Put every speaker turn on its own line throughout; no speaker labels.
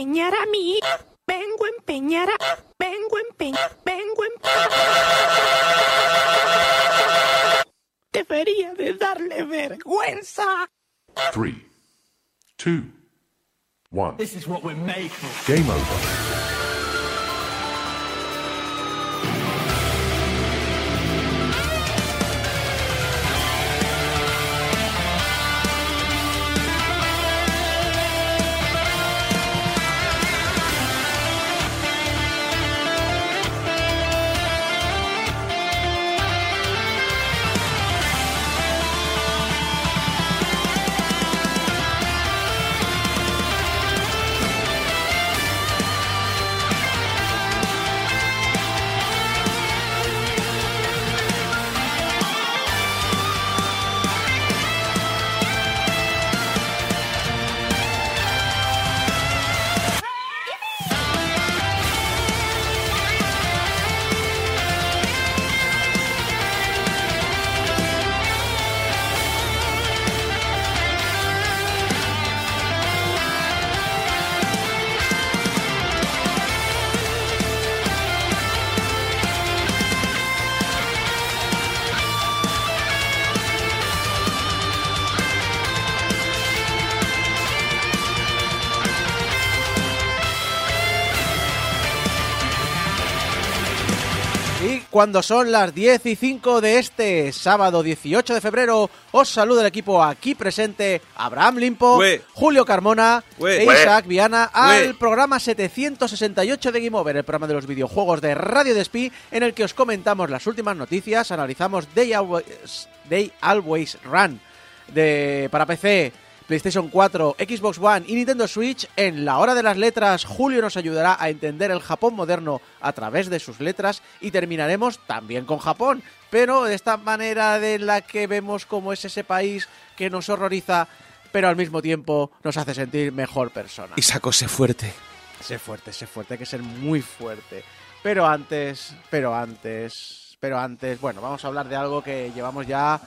empeñar a mí. Vengo a empeñar a... Vengo a empeñar... Vengo a empeñar... Debería de darle vergüenza.
3, 2, 1.
This is what we're made for.
Game over.
Cuando son las 10 y 5 de este sábado 18 de febrero. Os saluda el equipo aquí presente Abraham Limpo,
Ué.
Julio Carmona
Ué.
e Isaac Viana al
Ué.
programa 768 de Game Over, el programa de los videojuegos de Radio Despí, en el que os comentamos las últimas noticias, analizamos Day Always, Day Always Run de, para PC, PlayStation 4, Xbox One y Nintendo Switch. En la hora de las letras, Julio nos ayudará a entender el Japón moderno a través de sus letras y terminaremos también con Japón, pero de esta manera de la que vemos cómo es ese país que nos horroriza, pero al mismo tiempo nos hace sentir mejor persona.
Y sacóse fuerte.
Sé fuerte, sé fuerte, hay que ser muy fuerte. Pero antes, pero antes, pero antes, bueno, vamos a hablar de algo que llevamos ya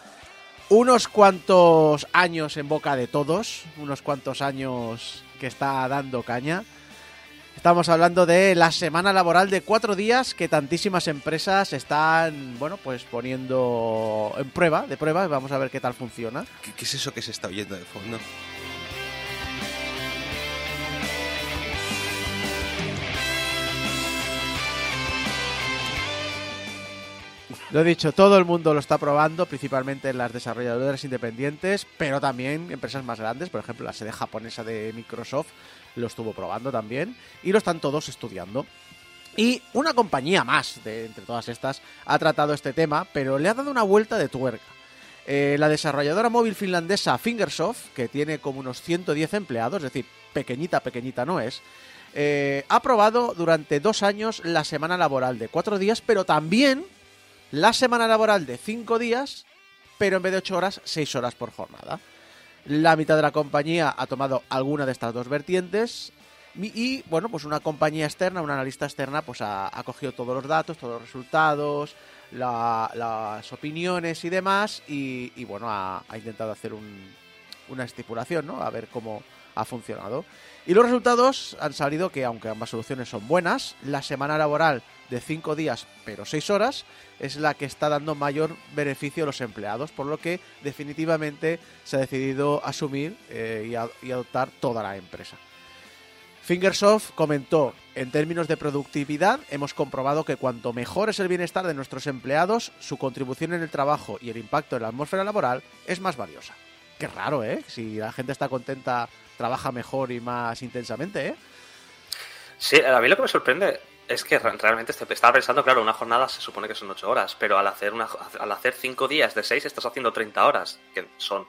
unos cuantos años en boca de todos, unos cuantos años que está dando caña. Estamos hablando de la semana laboral de cuatro días que tantísimas empresas están, bueno, pues poniendo en prueba, de prueba, vamos a ver qué tal funciona.
¿Qué, qué es eso que se está oyendo de fondo?
Lo he dicho, todo el mundo lo está probando, principalmente las desarrolladoras independientes, pero también empresas más grandes, por ejemplo, la sede japonesa de Microsoft lo estuvo probando también, y lo están todos estudiando. Y una compañía más de entre todas estas ha tratado este tema, pero le ha dado una vuelta de tuerca. Eh, la desarrolladora móvil finlandesa Fingersoft, que tiene como unos 110 empleados, es decir, pequeñita, pequeñita no es, eh, ha probado durante dos años la semana laboral de cuatro días, pero también la semana laboral de 5 días, pero en vez de 8 horas, 6 horas por jornada. La mitad de la compañía ha tomado alguna de estas dos vertientes y, bueno, pues una compañía externa, una analista externa, pues ha, ha cogido todos los datos, todos los resultados, la- las opiniones y demás y, y, bueno, ha, ha intentado hacer un- una estipulación, ¿no? A ver cómo ha funcionado. Y los resultados han salido que, aunque ambas soluciones son buenas, la semana laboral de 5 días pero 6 horas es la que está dando mayor beneficio a los empleados, por lo que definitivamente se ha decidido asumir eh, y, y adoptar toda la empresa. Fingersoft comentó, en términos de productividad, hemos comprobado que cuanto mejor es el bienestar de nuestros empleados, su contribución en el trabajo y el impacto en la atmósfera laboral es más valiosa. Qué raro, ¿eh? Si la gente está contenta, trabaja mejor y más intensamente, ¿eh?
Sí, a mí lo que me sorprende es que re- realmente este- estaba pensando, claro, una jornada se supone que son 8 horas, pero al hacer una al hacer 5 días de 6 estás haciendo 30 horas, que son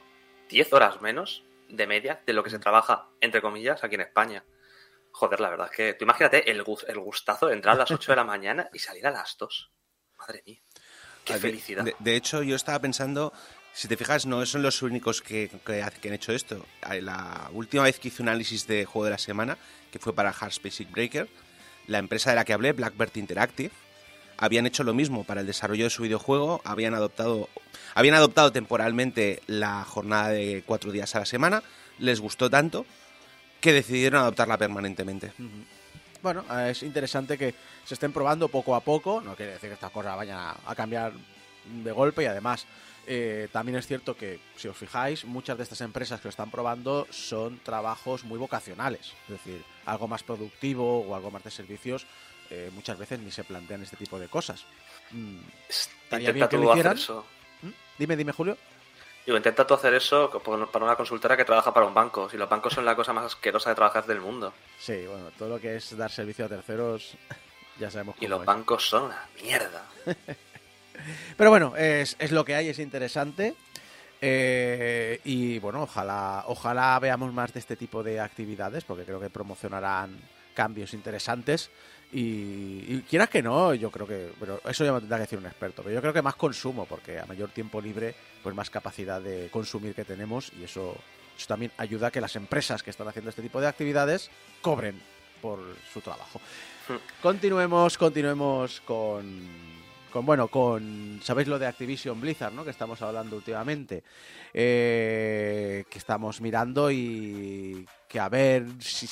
10 horas menos de media de lo que se trabaja, entre comillas, aquí en España. Joder, la verdad es que tú imagínate el, el gustazo de entrar a las 8 de la mañana y salir a las 2. Madre mía. Qué felicidad.
De, de hecho, yo estaba pensando, si te fijas, no son los únicos que, que, que han hecho esto. La última vez que hice un análisis de juego de la semana, que fue para Hard Basic Breaker, la empresa de la que hablé, Blackbird Interactive, habían hecho lo mismo para el desarrollo de su videojuego, habían adoptado, habían adoptado temporalmente la jornada de cuatro días a la semana, les gustó tanto que decidieron adoptarla permanentemente.
Bueno, es interesante que se estén probando poco a poco. No quiere decir que estas cosas vayan a cambiar de golpe y además eh, también es cierto que, si os fijáis, muchas de estas empresas que lo están probando son trabajos muy vocacionales. Es decir, algo más productivo o algo más de servicios, eh, muchas veces ni se plantean este tipo de cosas. Mm, estaría bien que
tú
lo
hacer
hicieran.
eso.
¿Mm? Dime, dime, Julio.
Digo, intenta tú hacer eso para una consultora que trabaja para un banco. Si los bancos son la cosa más asquerosa de trabajar del mundo.
Sí, bueno, todo lo que es dar servicio a terceros, ya sabemos
Y
cómo
los
es.
bancos son una mierda.
Pero bueno, es, es lo que hay, es interesante. Eh, y bueno, ojalá, ojalá veamos más de este tipo de actividades, porque creo que promocionarán cambios interesantes. Y, y quieras que no, yo creo que, pero eso ya me tendrá que decir un experto, pero yo creo que más consumo, porque a mayor tiempo libre, pues más capacidad de consumir que tenemos, y eso, eso también ayuda a que las empresas que están haciendo este tipo de actividades cobren por su trabajo. Continuemos, continuemos con, con bueno, con sabéis lo de Activision Blizzard, ¿no? Que estamos hablando últimamente, Eh, que estamos mirando y que a ver si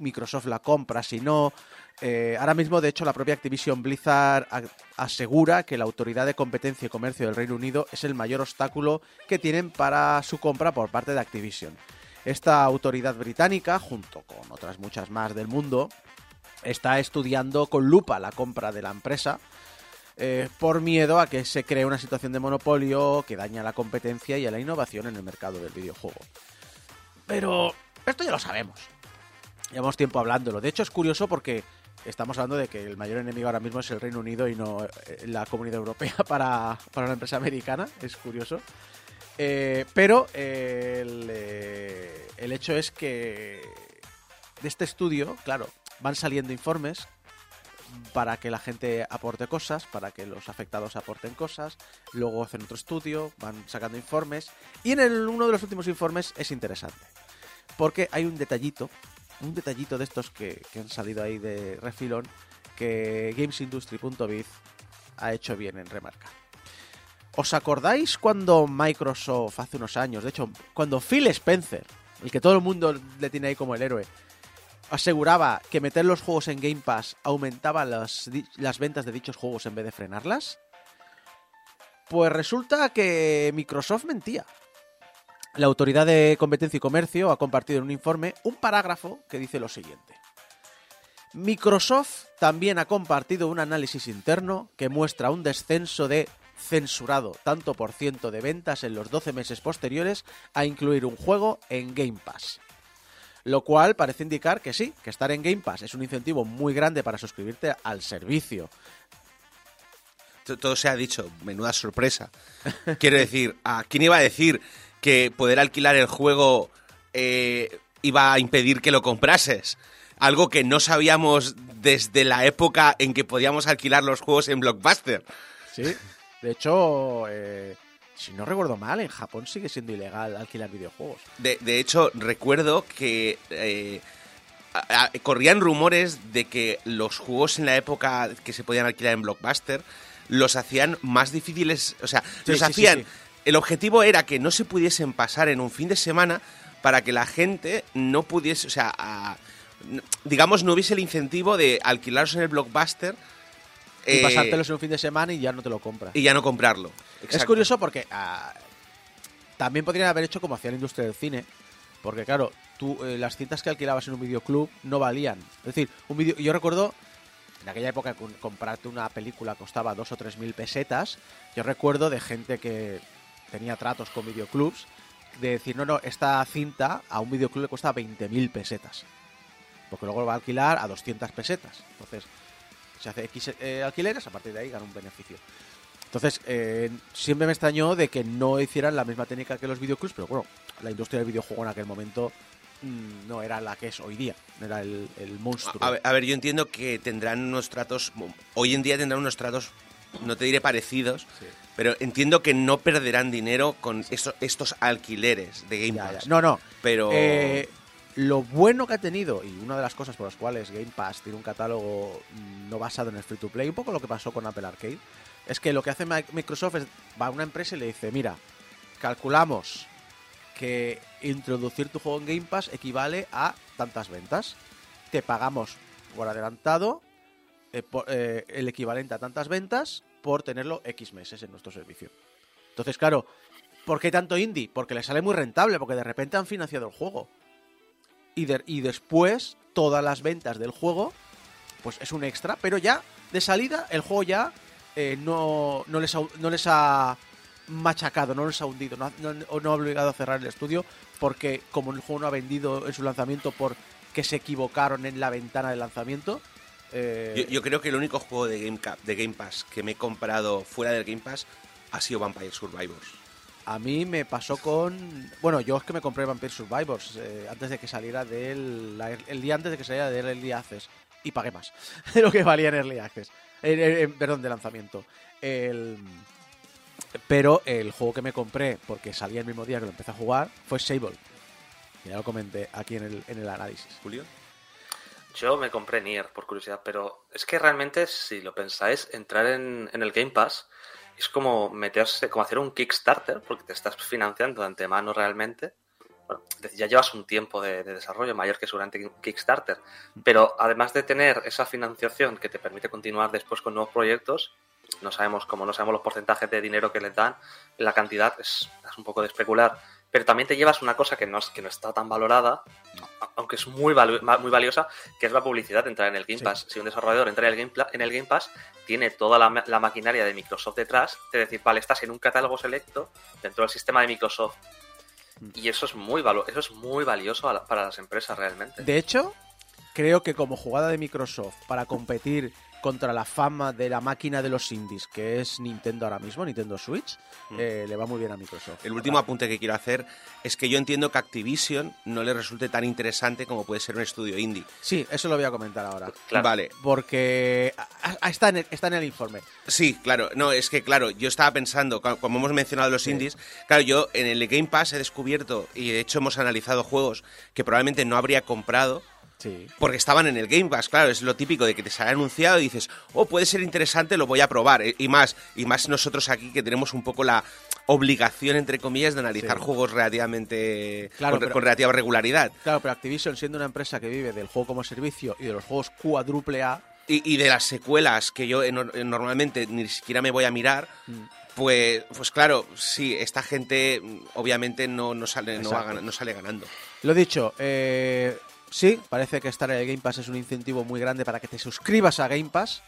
Microsoft la compra, si no. Eh, ahora mismo, de hecho, la propia Activision Blizzard asegura que la Autoridad de Competencia y Comercio del Reino Unido es el mayor obstáculo que tienen para su compra por parte de Activision. Esta autoridad británica, junto con otras muchas más del mundo, está estudiando con lupa la compra de la empresa eh, por miedo a que se cree una situación de monopolio que daña la competencia y a la innovación en el mercado del videojuego. Pero esto ya lo sabemos. Llevamos tiempo hablándolo. De hecho, es curioso porque estamos hablando de que el mayor enemigo ahora mismo es el Reino Unido y no eh, la Comunidad Europea para, para una empresa americana. Es curioso. Eh, pero el hecho es que de este estudio, claro, van saliendo informes para que la gente aporte cosas, para que los afectados aporten cosas, luego hacen otro estudio, van sacando informes, y en uno de los últimos informes es interesante, porque hay un detallito, un detallito de estos que, que han salido ahí de refilón, que gamesindustry.biz ha hecho bien en remarcar. ¿Os acordáis cuando Microsoft hace unos años, de hecho, cuando Phil Spencer, el que todo el mundo le tiene ahí como el héroe, aseguraba que meter los juegos en Game Pass aumentaba las, las ventas de dichos juegos en vez de frenarlas? Pues resulta que Microsoft mentía. La Autoridad de Competencia y Comercio ha compartido en un informe un parágrafo que dice lo siguiente. Microsoft también ha compartido un análisis interno que muestra un descenso de censurado tanto por ciento de ventas en los 12 meses posteriores a incluir un juego en Game Pass. Lo cual parece indicar que sí, que estar en Game Pass es un incentivo muy grande para suscribirte al servicio.
Todo se ha dicho, menuda sorpresa. Quiero decir, ¿a quién iba a decir que poder alquilar el juego eh, iba a impedir que lo comprases? Algo que no sabíamos desde la época en que podíamos alquilar los juegos en Blockbuster.
Sí. De hecho, eh, si no recuerdo mal, en Japón sigue siendo ilegal alquilar videojuegos.
De, de hecho, recuerdo que eh, a- a- corrían rumores de que los juegos en la época que se podían alquilar en Blockbuster los hacían más difíciles, o sea,
Sí,
los
sí,
hacían...
sí.
El objetivo era que no se pudiesen pasar en un fin de semana para que la gente no pudiese, o sea, a- digamos, no hubiese el incentivo de alquilarlos en el Blockbuster
Y
eh,
pasártelos en un fin de semana y ya no te lo compras.
y ya no comprarlo.
Es curioso porque ah, también podrían haber hecho como hacía la industria del cine. Porque claro, tú eh, las cintas que alquilabas en un videoclub no valían. Es decir, un video, yo recuerdo en aquella época comprarte una película costaba dos o tres mil pesetas. Yo recuerdo de gente que tenía tratos con videoclubs de decir, no, no, esta cinta a un videoclub le cuesta 20.000 pesetas. Porque luego lo va a alquilar a 200 pesetas. Entonces, se hace X eh, alquileres, a partir de ahí gana un beneficio. Entonces, eh, siempre me extrañó de que no hicieran la misma técnica que los videoclubs, pero bueno, la industria del videojuego en aquel momento mm, no era la que es hoy día, era el, el monstruo.
A, ver, a ver, yo entiendo que tendrán unos tratos, hoy en día tendrán unos tratos, no te diré parecidos,
Sí.
pero entiendo que no perderán dinero con estos, estos alquileres de Game
Ya, ya.
Pass.
No, no.
Pero
Eh, lo bueno que ha tenido, y una de las cosas por las cuales Game Pass tiene un catálogo mm, no basado en el free to play, un poco lo que pasó con Apple Arcade, es que lo que hace Mi- Microsoft es va a una empresa y le dice, mira, calculamos que introducir tu juego en Game Pass equivale a tantas ventas. Te pagamos por adelantado eh, eh, el equivalente a tantas ventas por tenerlo X meses en nuestro servicio. Entonces, claro, ¿por qué tanto indie? Porque le sale muy rentable, porque de repente han financiado el juego. Y, de- y después, todas las ventas del juego, pues es un extra, pero ya de salida, el juego ya eh, no, no, les ha, no les ha machacado, no les ha hundido, no no- ha obligado a cerrar el estudio, porque como el juego no ha vendido en su lanzamiento porque se equivocaron en la ventana de lanzamiento. eh,
Yo, creo que el único juego de Game, de Game Pass que me he comprado fuera del Game Pass ha sido Vampire Survivors.
A mí me pasó con. Bueno, yo es que me compré Vampire Survivors eh, antes de que saliera del. el día antes de que saliera del Early Access. Y pagué más de lo que valía en Early Access. Perdón, de lanzamiento. El- Pero el juego que me compré, porque salía el mismo día que lo empecé a jugar, fue Sable. Ya lo comenté aquí en el, en el análisis.
Julio.
Yo me compré Nier, por curiosidad, pero es que realmente, si lo pensáis, entrar en, en el Game Pass es como meterse, como hacer un Kickstarter, porque te estás financiando de antemano realmente. Bueno, ya llevas un tiempo de, de desarrollo mayor que seguramente Kickstarter, pero además de tener esa financiación que te permite continuar después con nuevos proyectos, no sabemos cómo, no sabemos los porcentajes de dinero que les dan, la cantidad es, es un poco de especular, pero también te llevas una cosa que no, es, que no está tan valorada, aunque es muy, muy valiosa, que es la publicidad de entrar en el Game
Sí.
Pass. Si un desarrollador entra en el Game, en el Game Pass, tiene toda la, la maquinaria de Microsoft detrás, de decir, vale, estás en un catálogo selecto dentro del sistema de Microsoft.
Mm.
Y eso es muy, valo- eso es muy valioso la- para las empresas realmente.
De hecho, creo que como jugada de Microsoft para competir contra la fama de la máquina de los indies, que es Nintendo ahora mismo, Nintendo Switch, eh, le va muy bien a Microsoft.
El último apunte que quiero hacer es que yo entiendo que Activision no le resulte tan interesante como puede ser un estudio indie.
Sí, eso lo voy a comentar ahora.
Claro.
Vale,
Porque está, en el, está en el informe.
Sí, claro. No, es que, claro, yo estaba pensando, como hemos mencionado los indies, claro, yo en el Game Pass he descubierto, y de hecho hemos analizado juegos que probablemente no habría comprado
Sí.
porque estaban en el Game Pass. Claro, es lo típico de que te sale anunciado y dices, oh, puede ser interesante, lo voy a probar. Eh, Y más, y más nosotros aquí que tenemos un poco la obligación, entre comillas, de analizar
Sí.
juegos relativamente
Claro,
con,
pero-
con relativa regularidad.
Claro, pero Activision, siendo una empresa que vive del juego como servicio y de los juegos cuádruple A,
Y, y de las secuelas que yo eh, nor- normalmente ni siquiera me voy a mirar,
Mm.
pues, pues claro, sí, esta gente mm, obviamente no, no, sale, no, va no sale ganando.
Lo dicho, eh, sí, parece que estar en el Game Pass es un incentivo muy grande para que te suscribas a Game Pass.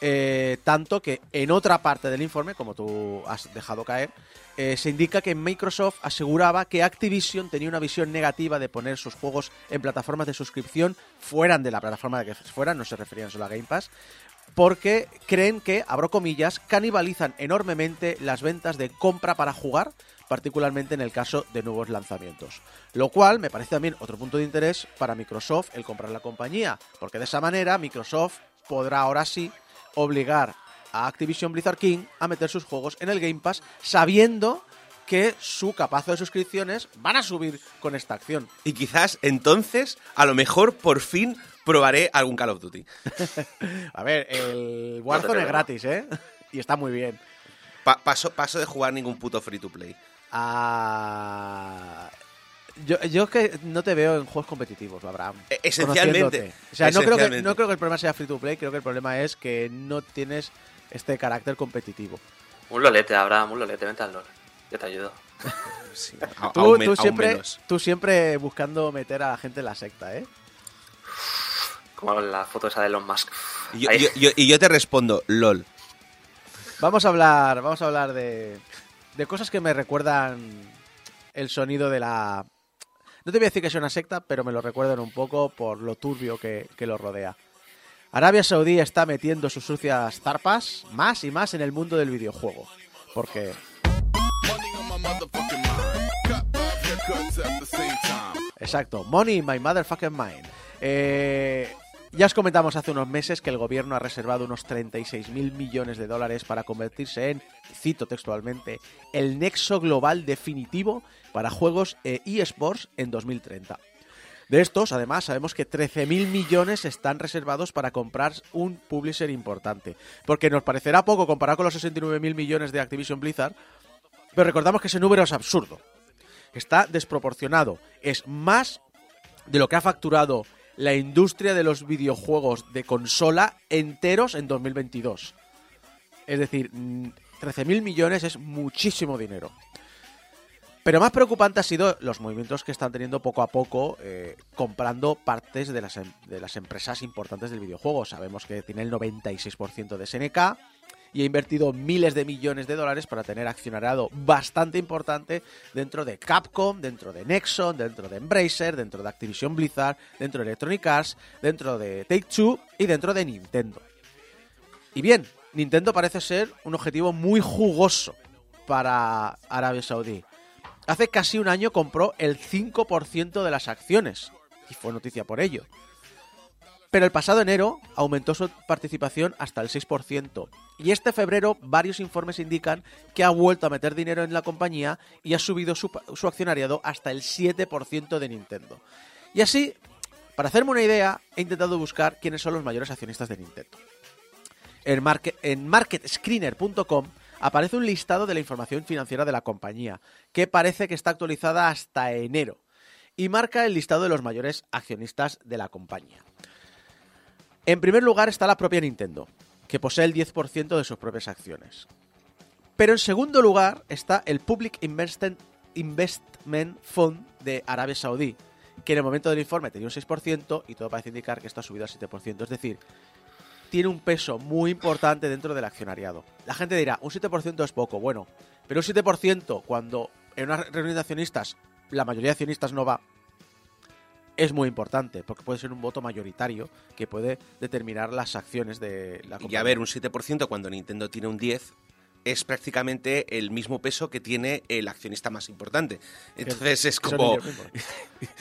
eh, tanto que en otra parte del informe, como tú has dejado caer, eh, se indica que Microsoft aseguraba que Activision tenía una visión negativa de poner sus juegos en plataformas de suscripción fueran de la plataforma de que fueran, no se referían solo a Game Pass, porque creen que, abro comillas, canibalizan enormemente las ventas de compra para jugar, particularmente en el caso de nuevos lanzamientos. Lo cual me parece también otro punto de interés para Microsoft el comprar la compañía, porque de esa manera Microsoft podrá ahora sí obligar a Activision Blizzard King a meter sus juegos en el Game Pass sabiendo que su capazo de suscripciones van a subir con esta acción.
Y quizás entonces, a lo mejor, por fin probaré algún Call of Duty.
A ver, el Warzone es gratis, ¿eh? Y está muy bien.
Pa- paso, paso de jugar ningún puto free to play.
Yo, yo es que no te veo en juegos competitivos, Abraham.
E- esencialmente.
O sea, no creo, que, no creo que el problema sea free to play, creo que el problema es que no tienes este carácter competitivo.
Un lolete, Abraham, un lolete, vente al LOL. Yo te ayudo.
Sí, a-
Tú,
aún me-
tú
aún
siempre, tú siempre buscando meter a la gente en la secta, ¿eh?
Como la foto esa de Elon Musk.
Y yo,
Ahí.
yo- yo- y yo te respondo, LOL.
Vamos a hablar, vamos a hablar de, de cosas que me recuerdan el sonido de la... No te voy a decir que sea una secta, pero me lo recuerdan un poco por lo turbio que, que lo rodea. Arabia Saudí está metiendo sus sucias zarpas más y más en el mundo del videojuego. Porque Exacto, Money in my motherfucking mind. Eh, ya os comentamos hace unos meses que el gobierno ha reservado unos 36 mil millones de dólares para convertirse en, cito textualmente, el nexo global definitivo para juegos e eSports en 2030. De estos, además, sabemos que 13.000 millones están reservados para comprar un publisher importante. Porque nos parecerá poco comparado con los 69.000 millones de Activision Blizzard, pero recordamos que ese número es absurdo. Está desproporcionado. Es más de lo que ha facturado la industria de los videojuegos de consola enteros en 2022. Es decir, mm, 13.000 millones es muchísimo dinero. Pero más preocupante ha sido los movimientos que están teniendo poco a poco eh, comprando partes de las, em- de las empresas importantes del videojuego. Sabemos que tiene el 96% de SNK y ha invertido miles de millones de dólares para tener accionariado bastante importante dentro de Capcom, dentro de Nexon, dentro de Embracer, dentro de Activision Blizzard, dentro de Electronic Arts, dentro de Take Two y dentro de Nintendo. Y bien, Nintendo parece ser un objetivo muy jugoso para Arabia Saudí. Hace casi un año compró el 5% de las acciones y fue noticia por ello. Pero el pasado enero aumentó su participación hasta el 6%. Y este febrero varios informes indican que ha vuelto a meter dinero en la compañía y ha subido su, accionariado hasta el 7% de Nintendo. Y así, para hacerme una idea, he intentado buscar quiénes son los mayores accionistas de Nintendo. En, market, en marketscreener.com aparece un listado de la información financiera de la compañía, que parece que está actualizada hasta enero, y marca el listado de los mayores accionistas de la compañía. En primer lugar está la propia Nintendo, que posee el 10% de sus propias acciones. Pero en segundo lugar está el Public Investment, Fund de Arabia Saudí, que en el momento del informe tenía un 6% y todo parece indicar que esto ha subido al 7%. Es decir, tiene un peso muy importante dentro del accionariado. La gente dirá, un 7% es poco, bueno, pero un 7% cuando en una reunión de accionistas la mayoría de accionistas no va, es muy importante, porque puede ser un voto mayoritario que puede determinar las acciones de la compañía.
Y a ver, un 7% cuando Nintendo tiene un 10% es prácticamente el mismo peso que tiene el accionista más importante. Entonces es como...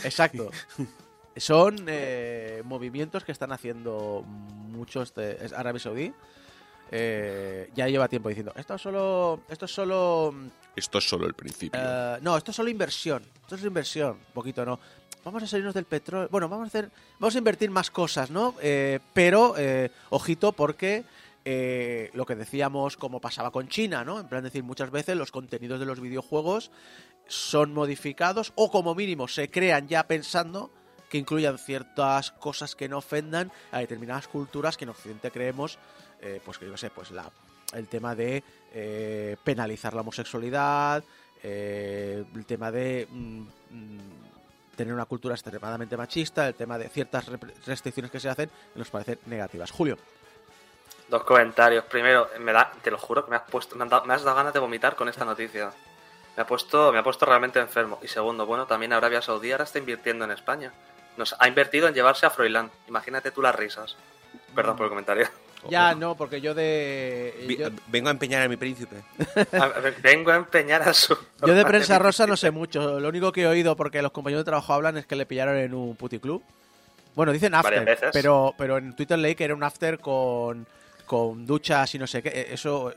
Exacto. Son eh, movimientos que están haciendo muchos de es Arabia Saudí. Eh, ya lleva tiempo diciendo esto es solo esto es solo
Esto es solo el principio.
eh, no esto es solo inversión esto es inversión un poquito no vamos a salirnos del petróleo bueno vamos a hacer vamos a invertir más cosas no Eh, pero eh, ojito porque eh, lo que decíamos como pasaba con China no en plan decir muchas veces los contenidos de los videojuegos son modificados o como mínimo se crean ya pensando que incluyan ciertas cosas que no ofendan a determinadas culturas que en Occidente creemos, eh, pues que yo qué sé, pues la, el tema de penalizar la homosexualidad, el tema de mm, mm, tener una cultura extremadamente machista, el tema de ciertas restricciones que se hacen nos parecen negativas. Julio,
Dos comentarios. Primero, me da, te lo juro que me has puesto, me, han dado- me has dado ganas de vomitar con esta noticia. Me ha puesto, me ha puesto realmente enfermo. Y segundo, bueno, también Arabia Saudí ahora está invirtiendo en España. Nos ha invertido en llevarse a Froilán. Imagínate tú las risas. Perdón por el comentario.
Ya no, porque yo de...
Vi-
Yo,
Vengo a empeñar a mi príncipe.
A Vengo a empeñar a su.
yo de prensa rosa no sé mucho. Lo único que he oído, porque los compañeros de trabajo hablan, es que le pillaron en un puticlub. Bueno, dicen after, pero, pero en Twitter leí que era un after con, con duchas y no sé qué. Eh, Eso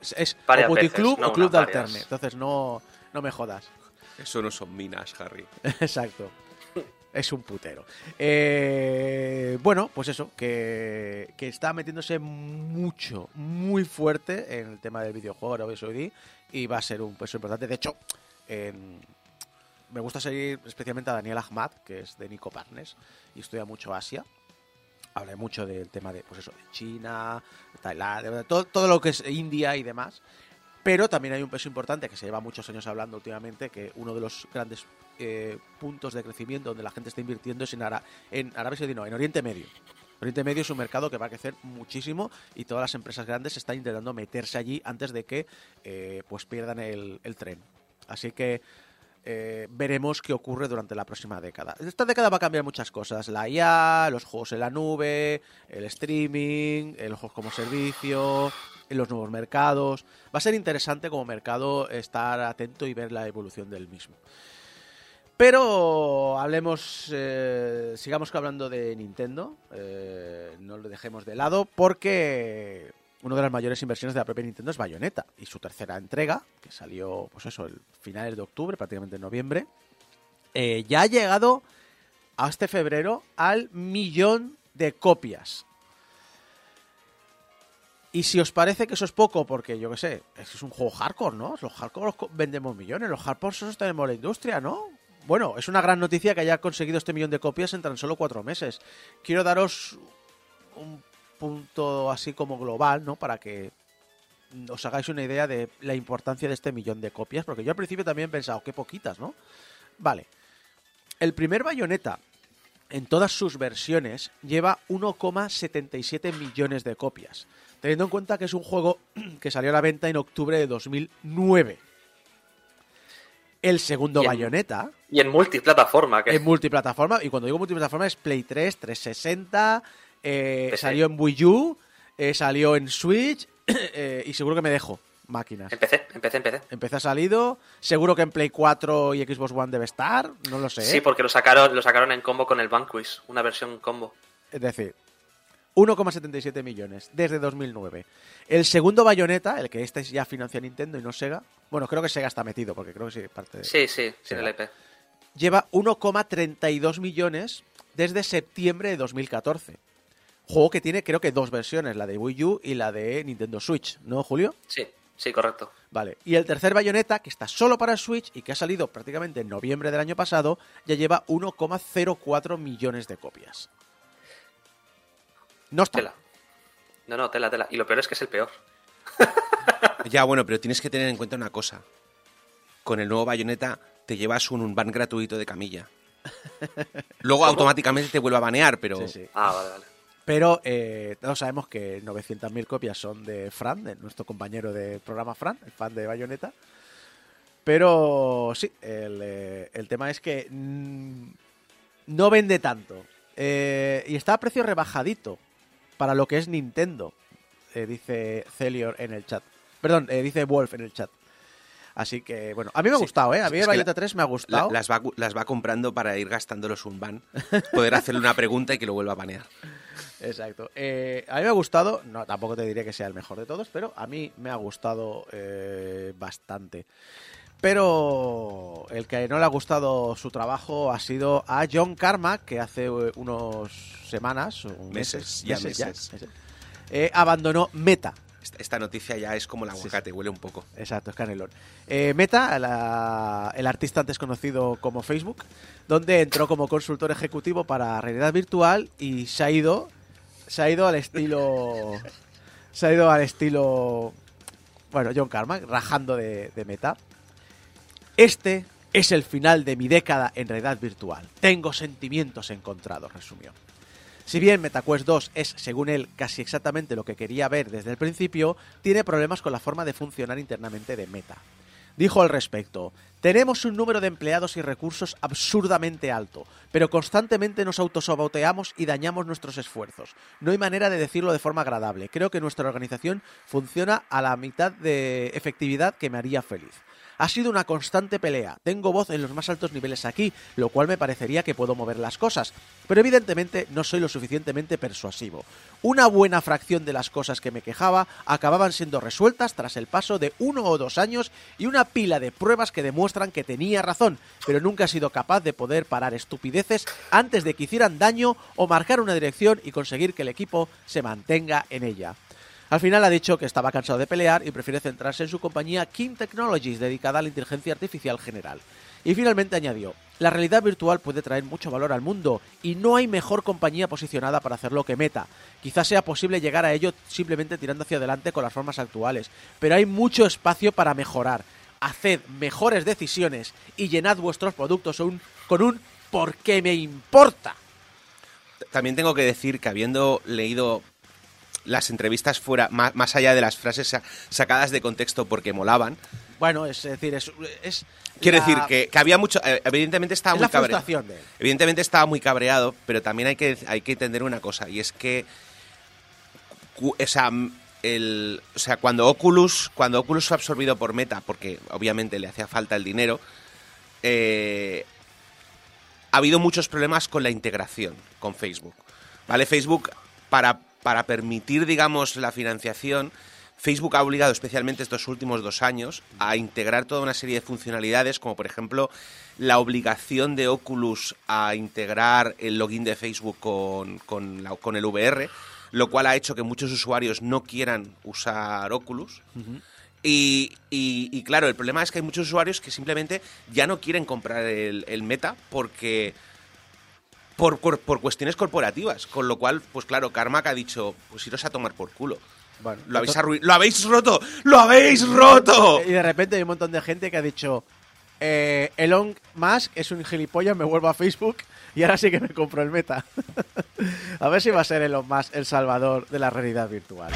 es, es o puticlub
veces, no
o club de alterne. Entonces no, no me jodas.
Eso no son minas, Harry.
Exacto. Es un putero. Eh, bueno, pues eso, que, que está metiéndose mucho, muy fuerte en el tema del videojuego Arabia Saudí y va a ser un peso importante. De hecho, en- me gusta seguir especialmente a Daniel Ahmad, que es de Nico Partners y estudia mucho Asia. Habla mucho del tema de, pues eso, de China, Tailandia, todo, todo lo que es India y demás. Pero también hay un peso importante que se lleva muchos años hablando últimamente, que uno de los grandes eh, puntos de crecimiento donde la gente está invirtiendo es en, Ara- en Arabia no, en Oriente Medio. Oriente Medio es un mercado que va a crecer muchísimo y todas las empresas grandes están intentando meterse allí antes de que eh, pues pierdan el, el tren. Así que eh, veremos qué ocurre durante la próxima década. Esta década va a cambiar muchas cosas. La IA, los juegos en la nube, el streaming, el juegos como servicio, los nuevos mercados. Va a ser interesante como mercado estar atento y ver la evolución del mismo. Pero hablemos, eh, sigamos hablando de Nintendo, eh, no lo dejemos de lado porque una de las mayores inversiones de la propia Nintendo es Bayonetta y su tercera entrega, que salió, pues eso, el finales de octubre, prácticamente en noviembre, eh, ya ha llegado a este febrero al millón de copias. Y si os parece que eso es poco, porque yo qué sé, es un juego hardcore, ¿no? Los hardcore los vendemos millones, los hardcore sostenemos la industria, ¿no? Bueno, es una gran noticia que haya conseguido este millón de copias en tan solo cuatro meses. Quiero daros un punto así como global, ¿no? Para que os hagáis una idea de la importancia de este millón de copias, porque yo al principio también he pensado, qué poquitas, ¿no? Vale. El primer bayoneta en todas sus versiones lleva 1,77 millones de copias, teniendo en cuenta que es un juego que salió a la venta en octubre de 2009. El segundo
Y en-
bayoneta
Y en multiplataforma, que
en multiplataforma, y cuando digo multiplataforma es Play 3, 360, eh, salió en Wii U, eh, salió en Switch, eh, y seguro que me dejo máquinas.
empecé, empecé, empecé.
Empecé ha salido, seguro que en Play 4 y Xbox One debe estar, no lo sé.
Sí, porque lo sacaron, lo sacaron en combo con el Vanquish, una versión combo.
Es decir, 1,77 millones desde 2009. El segundo Bayonetta, el que este ya financia Nintendo y no Sega, bueno, creo que Sega está metido porque creo que sí, parte de...
Sí, sí, sin
Sí,
el EP.
lleva 1,32 millones desde septiembre de 2014. Juego que tiene creo que dos versiones, la de Wii U y la de Nintendo Switch, ¿no, Julio?
Sí, sí, correcto.
Vale. Y el tercer Bayonetta, que está solo para Switch y que ha salido prácticamente en noviembre del año pasado, ya lleva 1,04 millones de copias. No está.
Tela. No, no, tela, tela. Y lo peor es que es el peor.
Ya, bueno, pero tienes que tener en cuenta una cosa. Con el nuevo Bayonetta te llevas un, un ban gratuito de camilla. Luego automáticamente te vuelve a banear, pero...
Sí, sí.
Ah, vale, vale.
Pero eh, todos sabemos que 900.000 copias son de Fran, de nuestro compañero del programa Fran, el fan de Bayonetta. Pero sí, el, eh, el tema es que mm, no vende tanto. Eh, y está a precio rebajadito para lo que es Nintendo, eh, dice Celior en el chat. Perdón, eh, dice Wolf en el chat. Así que, bueno, a mí me ha gustado, ¿eh? A mí
es
Bayonetta
la-
3 me ha
La-
gustado.
las, va, las va comprando para ir gastándolos un ban. Poder hacerle una pregunta y que lo vuelva a banear.
Exacto. Eh, a mí me ha gustado, no, tampoco te diré que sea el mejor de todos, pero a mí me ha gustado eh, bastante. Pero el que no le ha gustado su trabajo ha sido a John Carmack, que hace eh, unos semanas,
Meses,
meses,
ya
meses ya,
meses.
eh, abandonó Meta.
Esta, noticia ya es como el aguacate, huele un poco.
Exacto, es canelón. Eh, Meta, la- el artista antes conocido como Facebook, donde entró como consultor ejecutivo para realidad virtual y se ha ido, se ha ido al estilo, se ha ido al estilo, bueno, John Carmack, rajando de, de Meta. Este es el final de mi década en realidad virtual. Tengo sentimientos encontrados, resumió. Si bien MetaQuest 2 es, según él, casi exactamente lo que quería ver desde el principio, tiene problemas con la forma de funcionar internamente de Meta. Dijo al respecto, tenemos un número de empleados y recursos absurdamente alto, pero constantemente nos autosaboteamos y dañamos nuestros esfuerzos. No hay manera de decirlo de forma agradable. Creo que nuestra organización funciona a la mitad de efectividad que me haría feliz. Ha sido una constante pelea. Tengo voz en los más altos niveles aquí, lo cual me parecería que puedo mover las cosas. Pero evidentemente no soy lo suficientemente persuasivo. Una buena fracción de las cosas que me quejaba acababan siendo resueltas tras el paso de uno o dos años y una pila de pruebas que demuestran que tenía razón, pero nunca he sido capaz de poder parar estupideces antes de que hicieran daño o marcar una dirección y conseguir que el equipo se mantenga en ella. Al final ha dicho que estaba cansado de pelear y prefiere centrarse en su compañía King Technologies, dedicada a la inteligencia artificial general. Y finalmente añadió, la realidad virtual puede traer mucho valor al mundo y no hay mejor compañía posicionada para hacerlo que Meta. Quizás sea posible llegar a ello simplemente tirando hacia adelante con las formas actuales, pero hay mucho espacio para mejorar. Haced mejores decisiones y llenad vuestros productos con un ¿por qué me importa?
También tengo que decir que habiendo leído las entrevistas fuera, más, más allá de las frases sa- sacadas de contexto porque molaban,
Bueno, es decir, es... es
quiero
la-
decir que, que había mucho... eh, evidentemente estaba
es
muy cabreado. Evidentemente estaba muy cabreado, pero también hay que, hay que entender una cosa, y es que cu- o sea, m- el, o sea, cuando Oculus, cuando Oculus fue absorbido por Meta, porque obviamente le hacía falta el dinero, eh, ha habido muchos problemas con la integración con Facebook. ¿Vale? Facebook, para, para permitir, digamos, la financiación, Facebook ha obligado especialmente estos últimos dos años a integrar toda una serie de funcionalidades, como por ejemplo la obligación de Oculus a integrar el login de Facebook con, con, la- con el VR, lo cual ha hecho que muchos usuarios no quieran usar Oculus. Y, y- y claro, el problema es que hay muchos usuarios que simplemente ya no quieren comprar el, el Meta porque por, por- por cuestiones corporativas. Con lo cual, pues claro, Carmack ha dicho, pues iros a tomar por culo.
Bueno,
Lo habéis, ¡Lo habéis roto! ¡Lo habéis roto!
Y de repente hay un montón de gente que ha dicho: eh, Elon Musk es un gilipollas, me vuelvo a Facebook y ahora sí que me compro el meta. a ver si va a ser Elon Musk el salvador de la realidad virtual.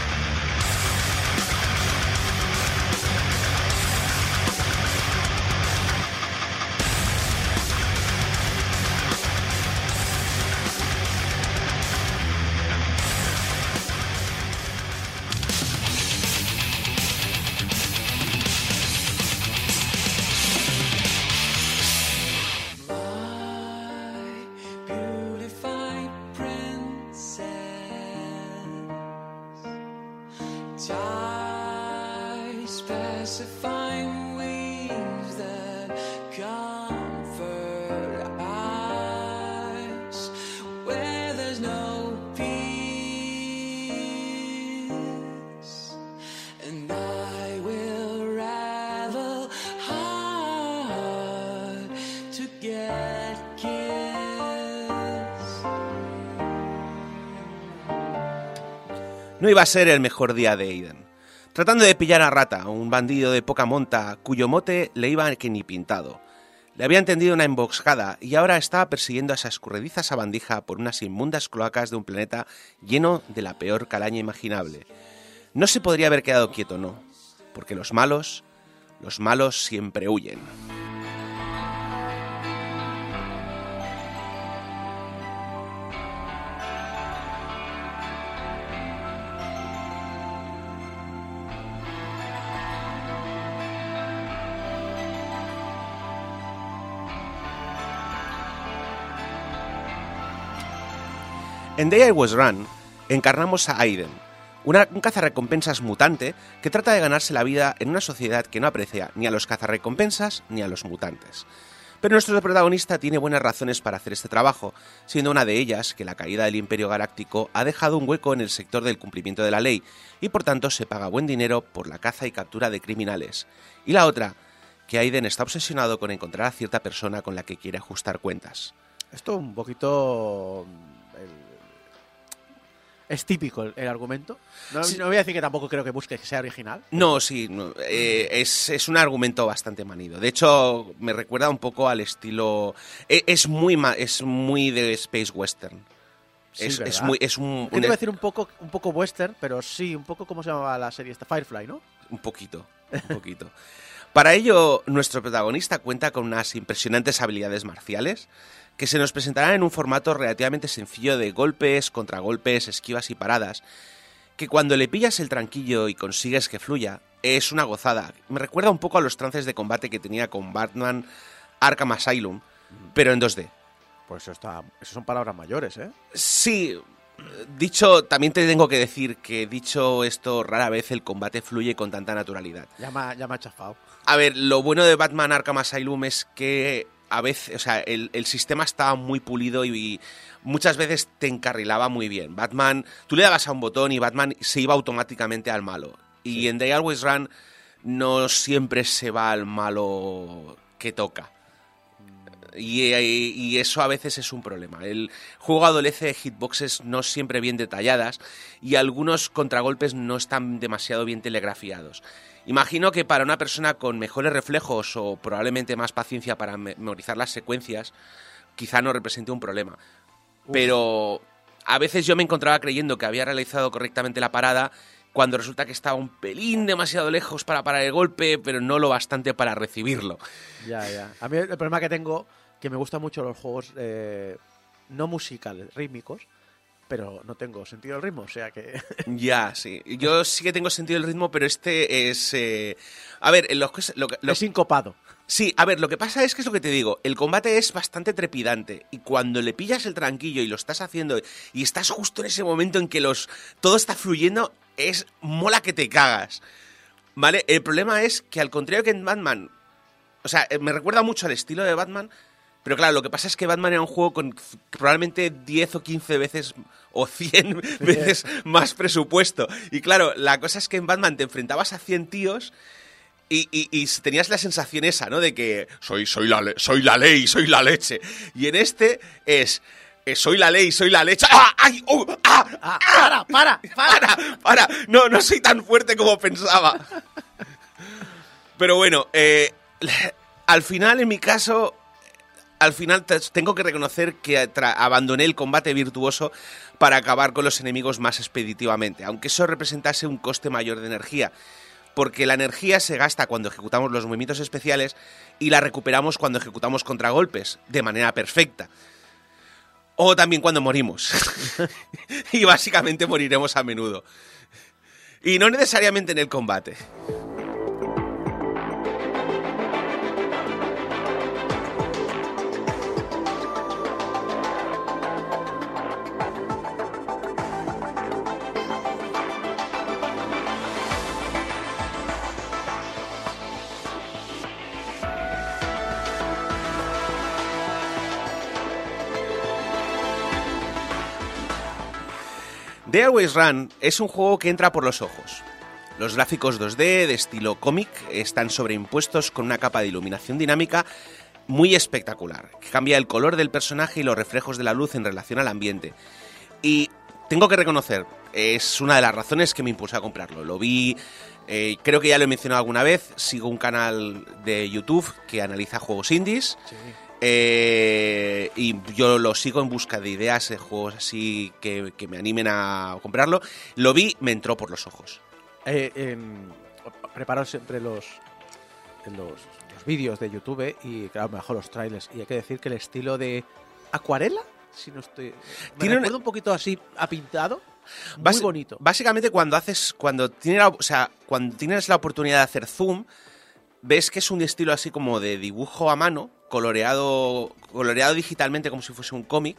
Iba a ser el mejor día de Aiden. Tratando de pillar a Rata, un bandido de poca monta cuyo mote le iba que ni pintado. Le habían tendido una emboscada y ahora estaba persiguiendo a esa escurridiza sabandija por unas inmundas cloacas de un planeta lleno de la peor calaña imaginable. No se podría haber quedado quieto, no, porque los malos, los malos siempre huyen. En Day I Was Run encarnamos a Aiden, una- un cazarrecompensas mutante que trata de ganarse la vida en una sociedad que no aprecia ni a los cazarrecompensas ni a los mutantes. Pero nuestro protagonista tiene buenas razones para hacer este trabajo, siendo una de ellas que la caída del Imperio Galáctico ha dejado un hueco en el sector del cumplimiento de la ley y por tanto se paga buen dinero por la caza y captura de criminales. Y la otra, que Aiden está obsesionado con encontrar a cierta persona con la que quiere ajustar cuentas.
Esto un poquito. Es típico el, el argumento. No,
Sí.
no voy a decir que tampoco creo que busque que sea original.
No, sí, no, eh, es, es un argumento bastante manido. De hecho, me recuerda un poco al estilo. e- Es muy, es muy de Space Western.
Sí,
es, es muy, es un,
a decir un poco, un poco western, pero sí, un poco como se llamaba la serie esta, Firefly, ¿no?
un poquito, un poquito. Para ello, nuestro protagonista cuenta con unas impresionantes habilidades marciales que se nos presentarán en un formato relativamente sencillo de golpes, contragolpes, esquivas y paradas, que cuando le pillas el tranquillo y consigues que fluya, es una gozada. Me recuerda un poco a los trances de combate que tenía con Batman Arkham Asylum, pero en 2D.
Pues eso, está, eso son palabras mayores, ¿eh?
Sí, dicho, también te tengo que decir que dicho esto, rara vez el combate fluye con tanta naturalidad.
Ya me, ya me ha chafado.
A ver, lo bueno de Batman Arkham Asylum es que a veces, o sea, el, el sistema estaba muy pulido y, y muchas veces te encarrilaba muy bien. Batman, tú le dabas a un botón y Batman se iba automáticamente al malo. Y en Day Always Run no siempre se va al malo que toca. Y, y- y eso a veces es un problema. El juego adolece de hitboxes no siempre bien detalladas y algunos contragolpes no están demasiado bien telegrafiados. Imagino que para una persona con mejores reflejos o probablemente más paciencia para me- memorizar las secuencias, quizá no represente un problema. Pero a veces yo me encontraba creyendo que había realizado correctamente la parada cuando resulta que estaba un pelín demasiado lejos para parar el golpe, pero no lo bastante para recibirlo.
Ya, ya. A mí el problema que tengo, que me gustan mucho los juegos eh, no musicales, rítmicos, pero no tengo sentido del ritmo, o sea que...
Ya, sí. Yo sí que tengo sentido el ritmo, pero este es... eh, A ver, los lo lo-
es sincopado.
Sí, a ver, lo que pasa es que es lo que te digo, el combate es bastante trepidante y cuando le pillas el tranquillo y lo estás haciendo y estás justo en ese momento en que los todo está fluyendo, es mola que te cagas. ¿Vale? El problema es que al contrario que en Batman, o sea, eh, me recuerda mucho al estilo de Batman, pero claro, lo que pasa es que Batman era un juego con probablemente 10 o 15 veces o 100 veces más presupuesto. Y claro, la cosa es que en Batman te enfrentabas a 100 tíos y, y- y tenías la sensación esa, ¿no? De que soy, soy, la, soy la ley, soy la leche. Y en este es... eh, soy la ley, soy la leche. ¡Ah! ¡Ay! ¡Oh! ¡Ah!
Ah, para, para, para.
¡Para! ¡Para! No, no soy tan fuerte como pensaba. Pero bueno, eh, al final, en mi caso, al final te- tengo que reconocer que abandoné el combate virtuoso para acabar con los enemigos más expeditivamente, aunque eso representase un coste mayor de energía, porque la energía se gasta cuando ejecutamos los movimientos especiales y la recuperamos cuando ejecutamos contragolpes, de manera perfecta. O también cuando morimos. y básicamente moriremos a menudo. Y no necesariamente en el combate. The Always Run es un juego que entra por los ojos. Los gráficos 2D de estilo cómic están sobreimpuestos con una capa de iluminación dinámica muy espectacular, que cambia el color del personaje y los reflejos de la luz en relación al ambiente. Y tengo que reconocer, es una de las razones que me impulsó a comprarlo. Lo vi, eh, creo que ya lo he mencionado alguna vez, sigo un canal de YouTube que analiza juegos indies. Eh, y yo lo sigo en busca de ideas de juegos así que, que me animen a comprarlo. Lo vi, me entró por los ojos.
Eh, em, preparo siempre los, los, los vídeos de YouTube y, claro, mejor los trailers. Y hay que decir que el estilo de acuarela, si no estoy. Me
Tiene un-
recuerda un poquito así a pintado. Muy bonito.
Básicamente cuando haces, cuando tienes, la, o sea, cuando tienes la oportunidad de hacer zoom, ves que es un estilo así como de dibujo a mano, coloreado, coloreado digitalmente como si fuese un cómic,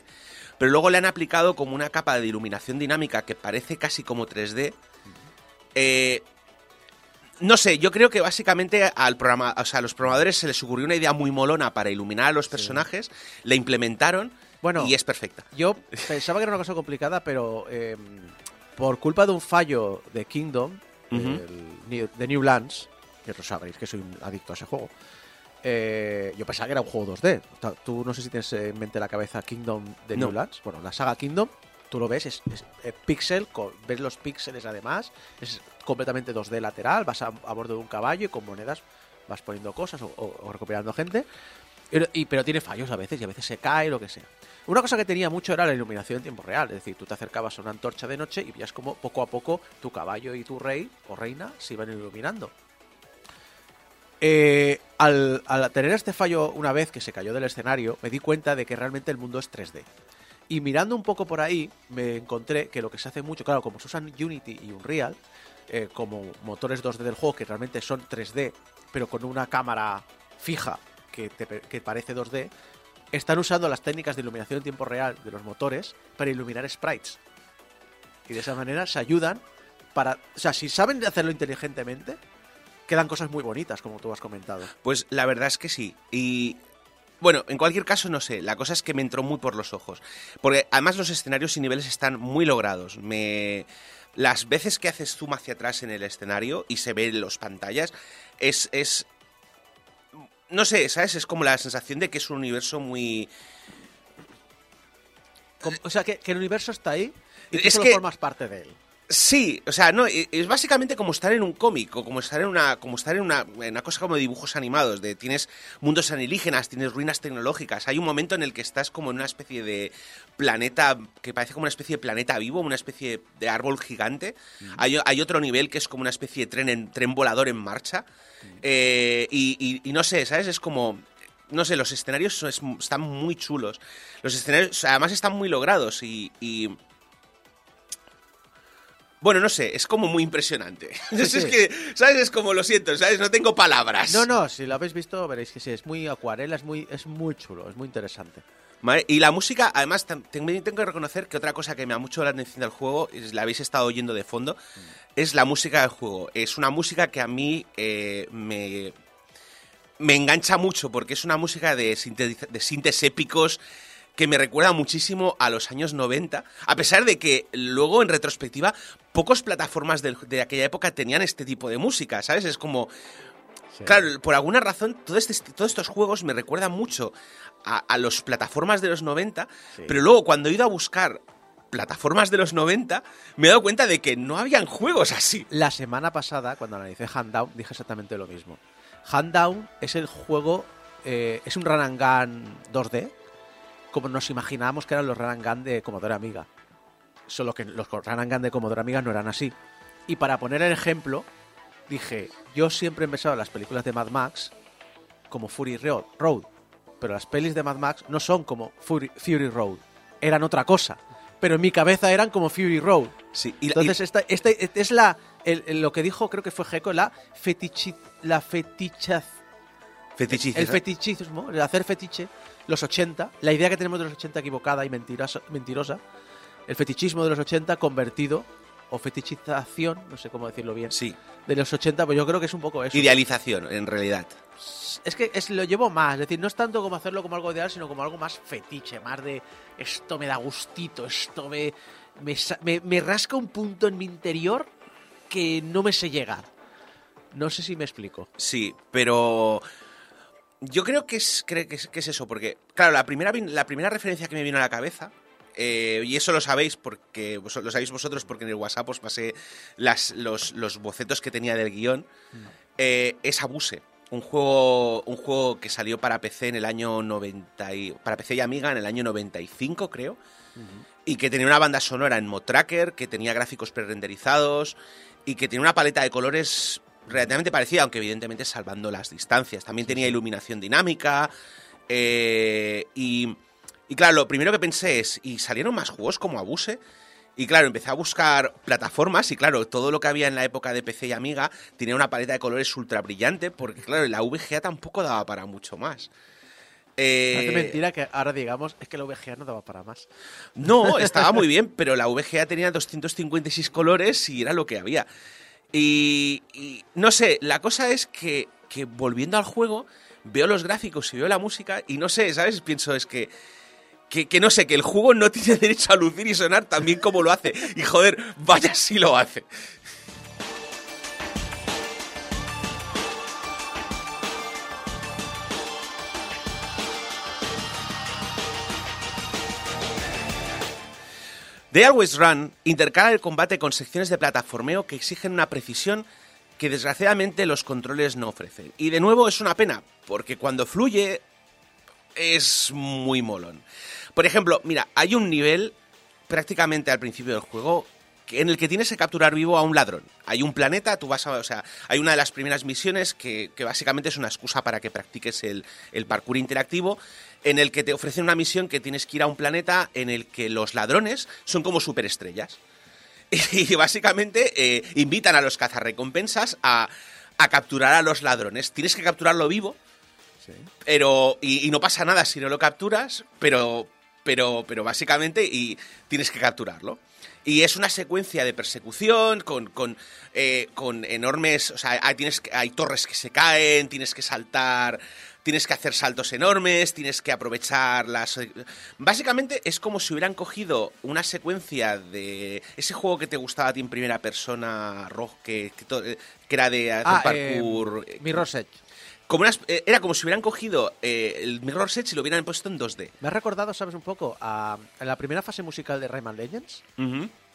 pero luego le han aplicado como una capa de iluminación dinámica que parece casi como 3D. Eh, no sé, yo creo que básicamente al programa, o sea, a los programadores se les ocurrió una idea muy molona para iluminar a los personajes, la implementaron
Bueno,
y es perfecta.
Yo pensaba que era una cosa complicada, pero em, por culpa de un fallo de Kingdom,
Ujú.
el New- de New Lands, que lo sabéis que soy un adicto a ese juego, eh, yo pensaba que era un juego 2D. Ta- Tú no sé si tienes en mente la cabeza Kingdom de
No.
New Lands. Bueno, la saga Kingdom, tú lo ves, es, es, eh, pixel, ves los píxeles además, es completamente 2D lateral, vas a, a bordo de un caballo y con monedas vas poniendo cosas o, o- o recuperando gente. Y- pero tiene fallos a veces y a veces se cae, lo que sea. Una cosa que tenía mucho era la iluminación en tiempo real. Es decir, tú te acercabas a una antorcha de noche y veías como poco a poco tu caballo y tu rey o reina se iban iluminando. Eh, al, al tener este fallo una vez que se cayó del escenario, me di cuenta de que realmente el mundo es 3D. Y mirando un poco por ahí, me encontré que lo que se hace mucho, claro, como se usan Unity y Unreal, eh, como motores 2D del juego que realmente son 3D, pero con una cámara fija que, te que parece 2D, están usando las técnicas de iluminación en tiempo real de los motores para iluminar sprites. Y de esa manera se ayudan para... O sea, si saben hacerlo inteligentemente, quedan cosas muy bonitas, como tú has comentado.
Pues la verdad es que sí. Y bueno, en cualquier caso, no sé. La cosa es que me entró muy por los ojos. Porque además los escenarios y niveles están muy logrados. Me. Las veces que haces zoom hacia atrás en el escenario y se ven las pantallas, es. es no sé, ¿sabes? Es como la sensación de que es un universo muy.
O sea, que, que el universo está ahí y tú
Es
solo
que-
formas parte de él.
Sí, o sea, no, e- es básicamente como estar en un cómic o como estar en una, como estar en una, una cosa como de dibujos animados, de tienes mundos alienígenas, tienes ruinas tecnológicas. Hay un momento en el que estás como en una especie de planeta que parece como una especie de planeta vivo, una especie de árbol gigante. hay, hay otro nivel que es como una especie de tren, en, tren volador en marcha. Eh, y, y- y no sé, ¿sabes? Es como no sé, los escenarios son- están muy chulos. Los escenarios, además, están muy logrados y. y- Bueno, no sé, es como muy impresionante. es,
sí.
que, ¿sabes? Es como, lo siento, ¿sabes? No tengo palabras.
No, no, si lo habéis visto veréis que sí, es muy acuarela, es muy, es muy chulo, es muy interesante.
¿Vale? Y la música, además, también tengo que reconocer que otra cosa que me ha mucho la atención del juego, es- la habéis estado oyendo de fondo, es la música del juego. Es una música que a mí eh, me, me engancha mucho porque es una música de, de sintes épicos que me recuerda muchísimo a los años 90, a pesar de que luego en retrospectiva pocos plataformas del- de, aquella época tenían este tipo de música, ¿sabes? Es como... Claro, por alguna razón todo este, todos estos juegos me recuerdan mucho a, a los plataformas de los 90,
Sí.
pero luego cuando he ido a buscar plataformas de los 90, me he dado cuenta de que no habían juegos así.
La semana pasada, cuando analicé Handdown, dije exactamente lo mismo. Handdown es el juego, eh, es un run and gun 2D, como nos imaginábamos que eran los gun de Commodore Amiga. Solo que los gun de Commodore Amiga no eran así. Y para poner el ejemplo, dije, yo siempre he pensado en las películas de Mad Max como Fury Ro- Road, pero las pelis de Mad Max no son como Fury, Fury Road, eran otra cosa. Pero en mi cabeza eran como Fury Road.
Sí, y
Entonces, esta, esta es la. el- el- lo que dijo, creo que fue Gecko, la fetichi, la fetichaz,
y fetichiza-
el fetichismo, el hacer fetiche, los 80, la idea que tenemos de los 80 equivocada y mentirosa, mentirosa el fetichismo de los 80 convertido, o fetichización, no sé cómo decirlo bien,
Sí,
de los 80, pues yo creo que es un poco eso.
idealización, en realidad.
Es que es, lo llevo más, es decir, no es tanto como hacerlo como algo ideal, sino como algo más fetiche, más de esto me da gustito, esto me, me, me- me rasca un punto en mi interior que no me sé llegar. No sé si me explico.
Sí, pero yo creo que es, creo que es, que es eso, porque, claro, la primera, la primera referencia que me vino a la cabeza, eh, y eso lo sabéis porque lo sabéis vosotros porque en el WhatsApp os pasé las, los, los bocetos que tenía del guion, eh, es Abuse. Un juego, un juego que salió para PC en el año 90 y, para PC y Amiga en el año 95, creo. Y que tenía una banda sonora en Motracker, que tenía gráficos prerenderizados y que tenía una paleta de colores relativamente parecida, aunque evidentemente salvando las distancias. También tenía iluminación dinámica. eh, y, y claro, lo primero que pensé es, ¿y salieron más juegos como Abuse? Y claro, empecé a buscar plataformas y claro, todo lo que había en la época de PC y Amiga tenía una paleta de colores ultra brillante porque claro, la VGA tampoco daba para mucho más. Eh,
Parece mentira que ahora digamos es que la VGA no daba para más.
no, estaba muy bien, pero la VGA tenía 256 colores y era lo que había. Y, y no sé, la cosa es que, que volviendo al juego, veo los gráficos y veo la música y no sé, ¿sabes? Pienso, es que, que, que no sé, que el juego no tiene derecho a lucir y sonar tan bien como lo hace. Y joder, vaya si lo hace. The Always Run intercala el combate con secciones de plataformeo que exigen una precisión que desgraciadamente los controles no ofrecen. Y de nuevo es una pena, porque cuando fluye es muy molón. Por ejemplo, mira, hay un nivel prácticamente al principio del juego en el que tienes que capturar vivo a un ladrón. Hay un planeta, tú vas a, o sea, hay una de las primeras misiones que, que básicamente es una excusa para que practiques el, el parkour interactivo, en el que te ofrecen una misión que tienes que ir a un planeta en el que los ladrones son como superestrellas. Y básicamente eh, invitan a los cazarrecompensas a, a capturar a los ladrones. Tienes que capturarlo vivo, pero y, y no pasa nada si no lo capturas, pero pero pero básicamente y tienes que capturarlo. Y es una secuencia de persecución con, con, eh, con enormes, o sea, hay, tienes hay torres que se caen, tienes que saltar, tienes que hacer saltos enormes, tienes que aprovechar las... Básicamente es como si hubieran cogido una secuencia de ese juego que te gustaba a ti en primera persona, rojo, que, que, to- que era de hacer
Ah,
parkour...
eh, Mirror's Edge.
Como unas- eh, era como si hubieran cogido eh, el Mirror's Edge y lo hubieran puesto en 2D.
Me ha recordado, ¿sabes un poco? A, a la primera fase musical de Rayman Legends.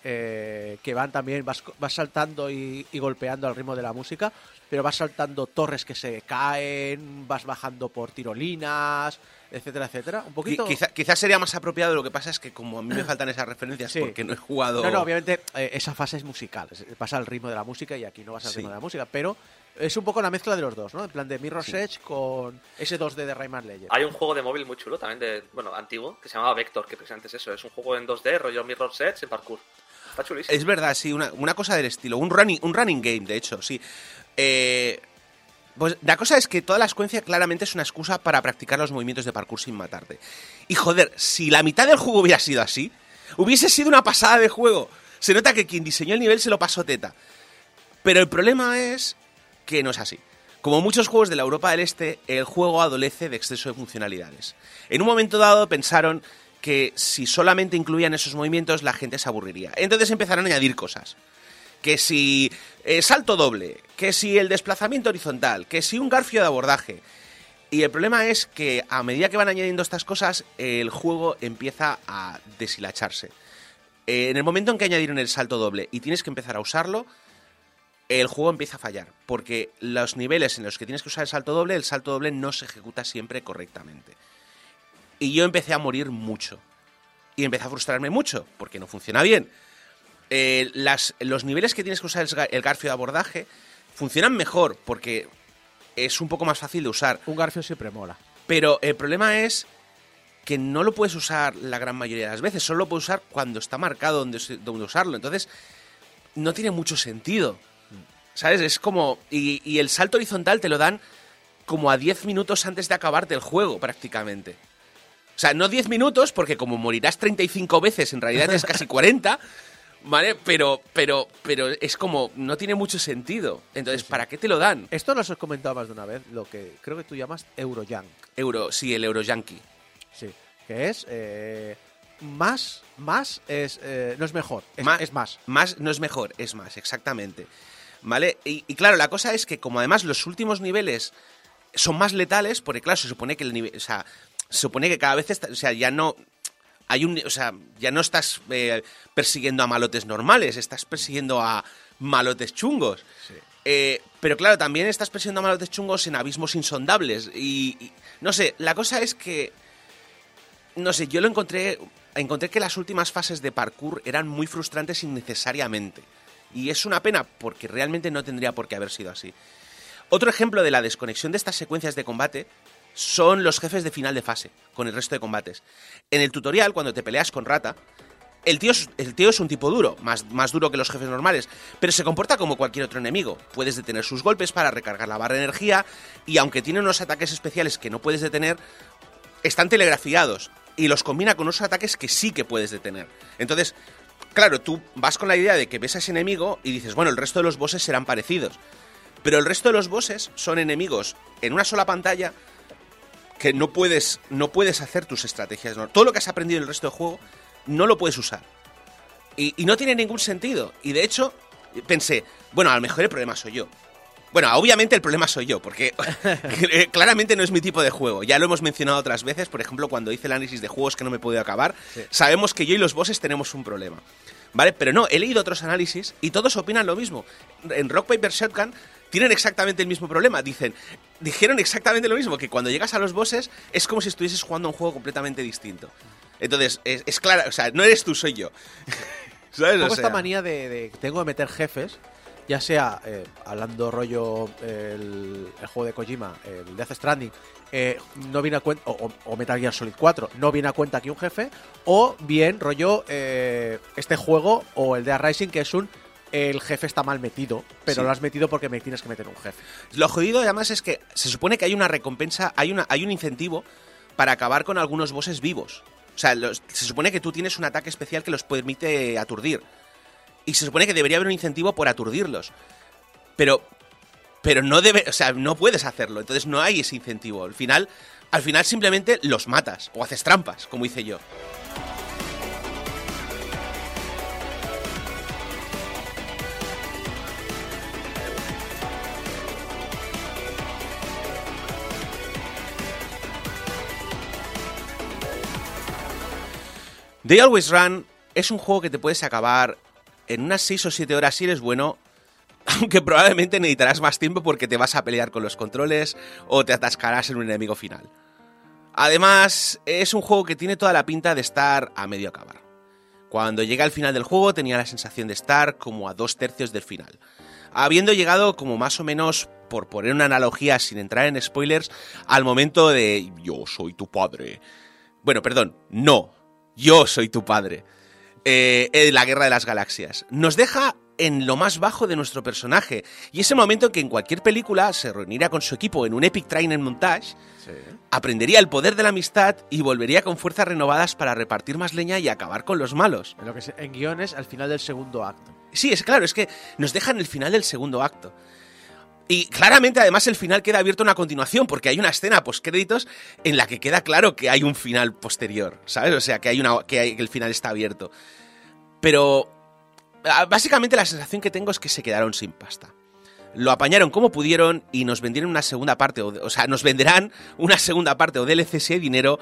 Eh, que van también, vas, vas saltando y, y golpeando al ritmo de la música, pero vas saltando torres que se caen, vas bajando por tirolinas, etcétera, etcétera. Un
Qui-
poquito...
Quizá, quizás sería más apropiado, lo que pasa es que como a mí me faltan esas referencias
Sí.
porque no he jugado...
No, no, obviamente eh, esa fase es musical, vas al ritmo de la música y aquí no vas al
Sí.
ritmo de la música, pero es un poco la mezcla de los dos, ¿no? En plan de Mirror's Edge con ese 2D de Rayman Legends.
Hay un juego de móvil muy chulo también, de, bueno, antiguo, que se llamaba Vector, que precisamente es eso. Es un juego en 2D, rollo Mirror's Edge, en parkour.
Es verdad, sí, una, una cosa del estilo, un running, un running game, de hecho, sí. Eh, Pues la cosa es que toda la secuencia claramente es una excusa para practicar los movimientos de parkour sin matarte. Y joder, si la mitad del juego hubiera sido así, hubiese sido una pasada de juego. Se nota que quien diseñó el nivel se lo pasó teta. Pero el problema es que no es así. Como muchos juegos de la Europa del Este, el juego adolece de exceso de funcionalidades. En un momento dado pensaron que si solamente incluían esos movimientos la gente se aburriría. Entonces empezaron a añadir cosas. Que si eh, salto doble, que si el desplazamiento horizontal, que si un garfio de abordaje. Y el problema es que a medida que van añadiendo estas cosas, el juego empieza a deshilacharse. Eh, en el momento en que añadieron el salto doble y tienes que empezar a usarlo, el juego empieza a fallar. Porque los niveles en los que tienes que usar el salto doble, el salto doble no se ejecuta siempre correctamente. Y yo empecé a morir mucho. Y empecé a frustrarme mucho, porque no funciona bien. Eh, las, los niveles que tienes que usar el, el garfio de abordaje funcionan mejor, porque es un poco más fácil de usar.
Un garfio siempre mola.
Pero el problema es que no lo puedes usar la gran mayoría de las veces, solo lo puedes usar cuando está marcado donde, donde usarlo. Entonces, no tiene mucho sentido. ¿Sabes? Es como. Y, y el salto horizontal te lo dan como a 10 minutos antes de acabarte el juego, prácticamente. O sea, no 10 minutos, porque como morirás 35 veces, en realidad es casi 40, ¿vale? Pero, pero, pero es como. No tiene mucho sentido. Entonces, ¿para qué te lo dan?
Esto nos has comentado más de una vez, lo que creo que tú llamas Eurojunk.
Euro, sí, el Euro Yankee.
Sí. Que es eh, más, más es, eh, no es mejor, es
Ma-
es más.
Más no es mejor, es más, exactamente. ¿Vale? Y, y claro, la cosa es que como además los últimos niveles son más letales, porque claro, se supone que el nivel, o sea, se supone que cada vez, está- o sea, ya no hay un, o sea, ya no estás eh, persiguiendo a malotes normales, estás persiguiendo a malotes chungos. Eh, pero claro, también estás persiguiendo a malotes chungos en abismos insondables. Y, y no sé, la cosa es que no sé, yo lo encontré. Encontré que las últimas fases de parkour eran muy frustrantes innecesariamente. Y es una pena porque realmente no tendría por qué haber sido así. Otro ejemplo de la desconexión de estas secuencias de combate son los jefes de final de fase, con el resto de combates. En el tutorial, cuando te peleas con Rata, el tío, es, el tío es un tipo duro, más, más duro que los jefes normales, pero se comporta como cualquier otro enemigo. Puedes detener sus golpes para recargar la barra de energía y aunque tiene unos ataques especiales que no puedes detener, están telegrafiados y los combina con unos ataques que sí que puedes detener. Entonces, claro, tú vas con la idea de que ves a ese enemigo y dices, bueno, el resto de los bosses serán parecidos. Pero el resto de los bosses son enemigos en una sola pantalla que no puedes, no puedes hacer tus estrategias. ¿no? Todo lo que has aprendido en el resto del juego no lo puedes usar. Y, y no tiene ningún sentido. Y de hecho, pensé, bueno, a lo mejor el problema soy yo. Bueno, obviamente el problema soy yo, porque eh, claramente no es mi tipo de juego. Ya lo hemos mencionado otras veces, por ejemplo, cuando hice el análisis de juegos que no me he podido acabar, sabemos que yo y los bosses tenemos un problema. ¿Vale? Pero no, he leído otros análisis y todos opinan lo mismo. En Rock Paper Shotgun tienen exactamente el mismo problema. Dicen, dijeron exactamente lo mismo, que cuando llegas a los bosses es como si estuvieses jugando a un juego completamente distinto. Entonces, es, es claro, o sea, no eres tú, soy yo. ¿Sabes? O
Tengo esta manía de, de que tengo que meter jefes, ya sea eh, hablando rollo el, el juego de Kojima, el Death Stranding, eh, no viene a cuenta, o Metal Gear Solid 4, no viene a cuenta aquí un jefe, o bien rollo eh, este juego o el de Rising, que es un el jefe está mal metido, pero
Sí.
lo has metido porque me tienes que meter un jefe.
Lo jodido además es que se supone que hay una recompensa, hay, una, hay un incentivo para acabar con algunos bosses vivos. O sea, los- se supone que tú tienes un ataque especial que los permite aturdir. Y se supone que debería haber un incentivo por aturdirlos. Pero. Pero no debe. O sea, no puedes hacerlo. Entonces no hay ese incentivo. Al final. Al final simplemente los matas. O haces trampas, como hice yo. They Always Run es un juego que te puedes acabar en unas 6 o 7 horas si eres bueno, aunque probablemente necesitarás más tiempo porque te vas a pelear con los controles o te atascarás en un enemigo final. Además, es un juego que tiene toda la pinta de estar a medio acabar. Cuando llegué al final del juego tenía la sensación de estar como a dos tercios del final. Habiendo llegado como más o menos, por poner una analogía sin entrar en spoilers, al momento de yo soy tu padre. Bueno, perdón, no, yo soy tu padre. Eh, eh, la guerra de las galaxias. Nos deja en lo más bajo de nuestro personaje. Y es el momento en que en cualquier película se reuniría con su equipo en un epic trainer montage, aprendería el poder de la amistad y volvería con fuerzas renovadas para repartir más leña y acabar con los malos.
En lo que se- en guiones al final del segundo acto.
Sí, es claro, es que nos dejan el final del segundo acto. Y claramente, además, el final queda abierto a una continuación, porque hay una escena postcréditos en la que queda claro que hay un final posterior, ¿sabes? O sea, que hay una que, hay- que el final está abierto. Pero ah, básicamente la sensación que tengo es que se quedaron sin pasta. Lo apañaron como pudieron y nos vendieron una segunda parte, o, o sea, nos venderán una segunda parte o DLC si hay dinero.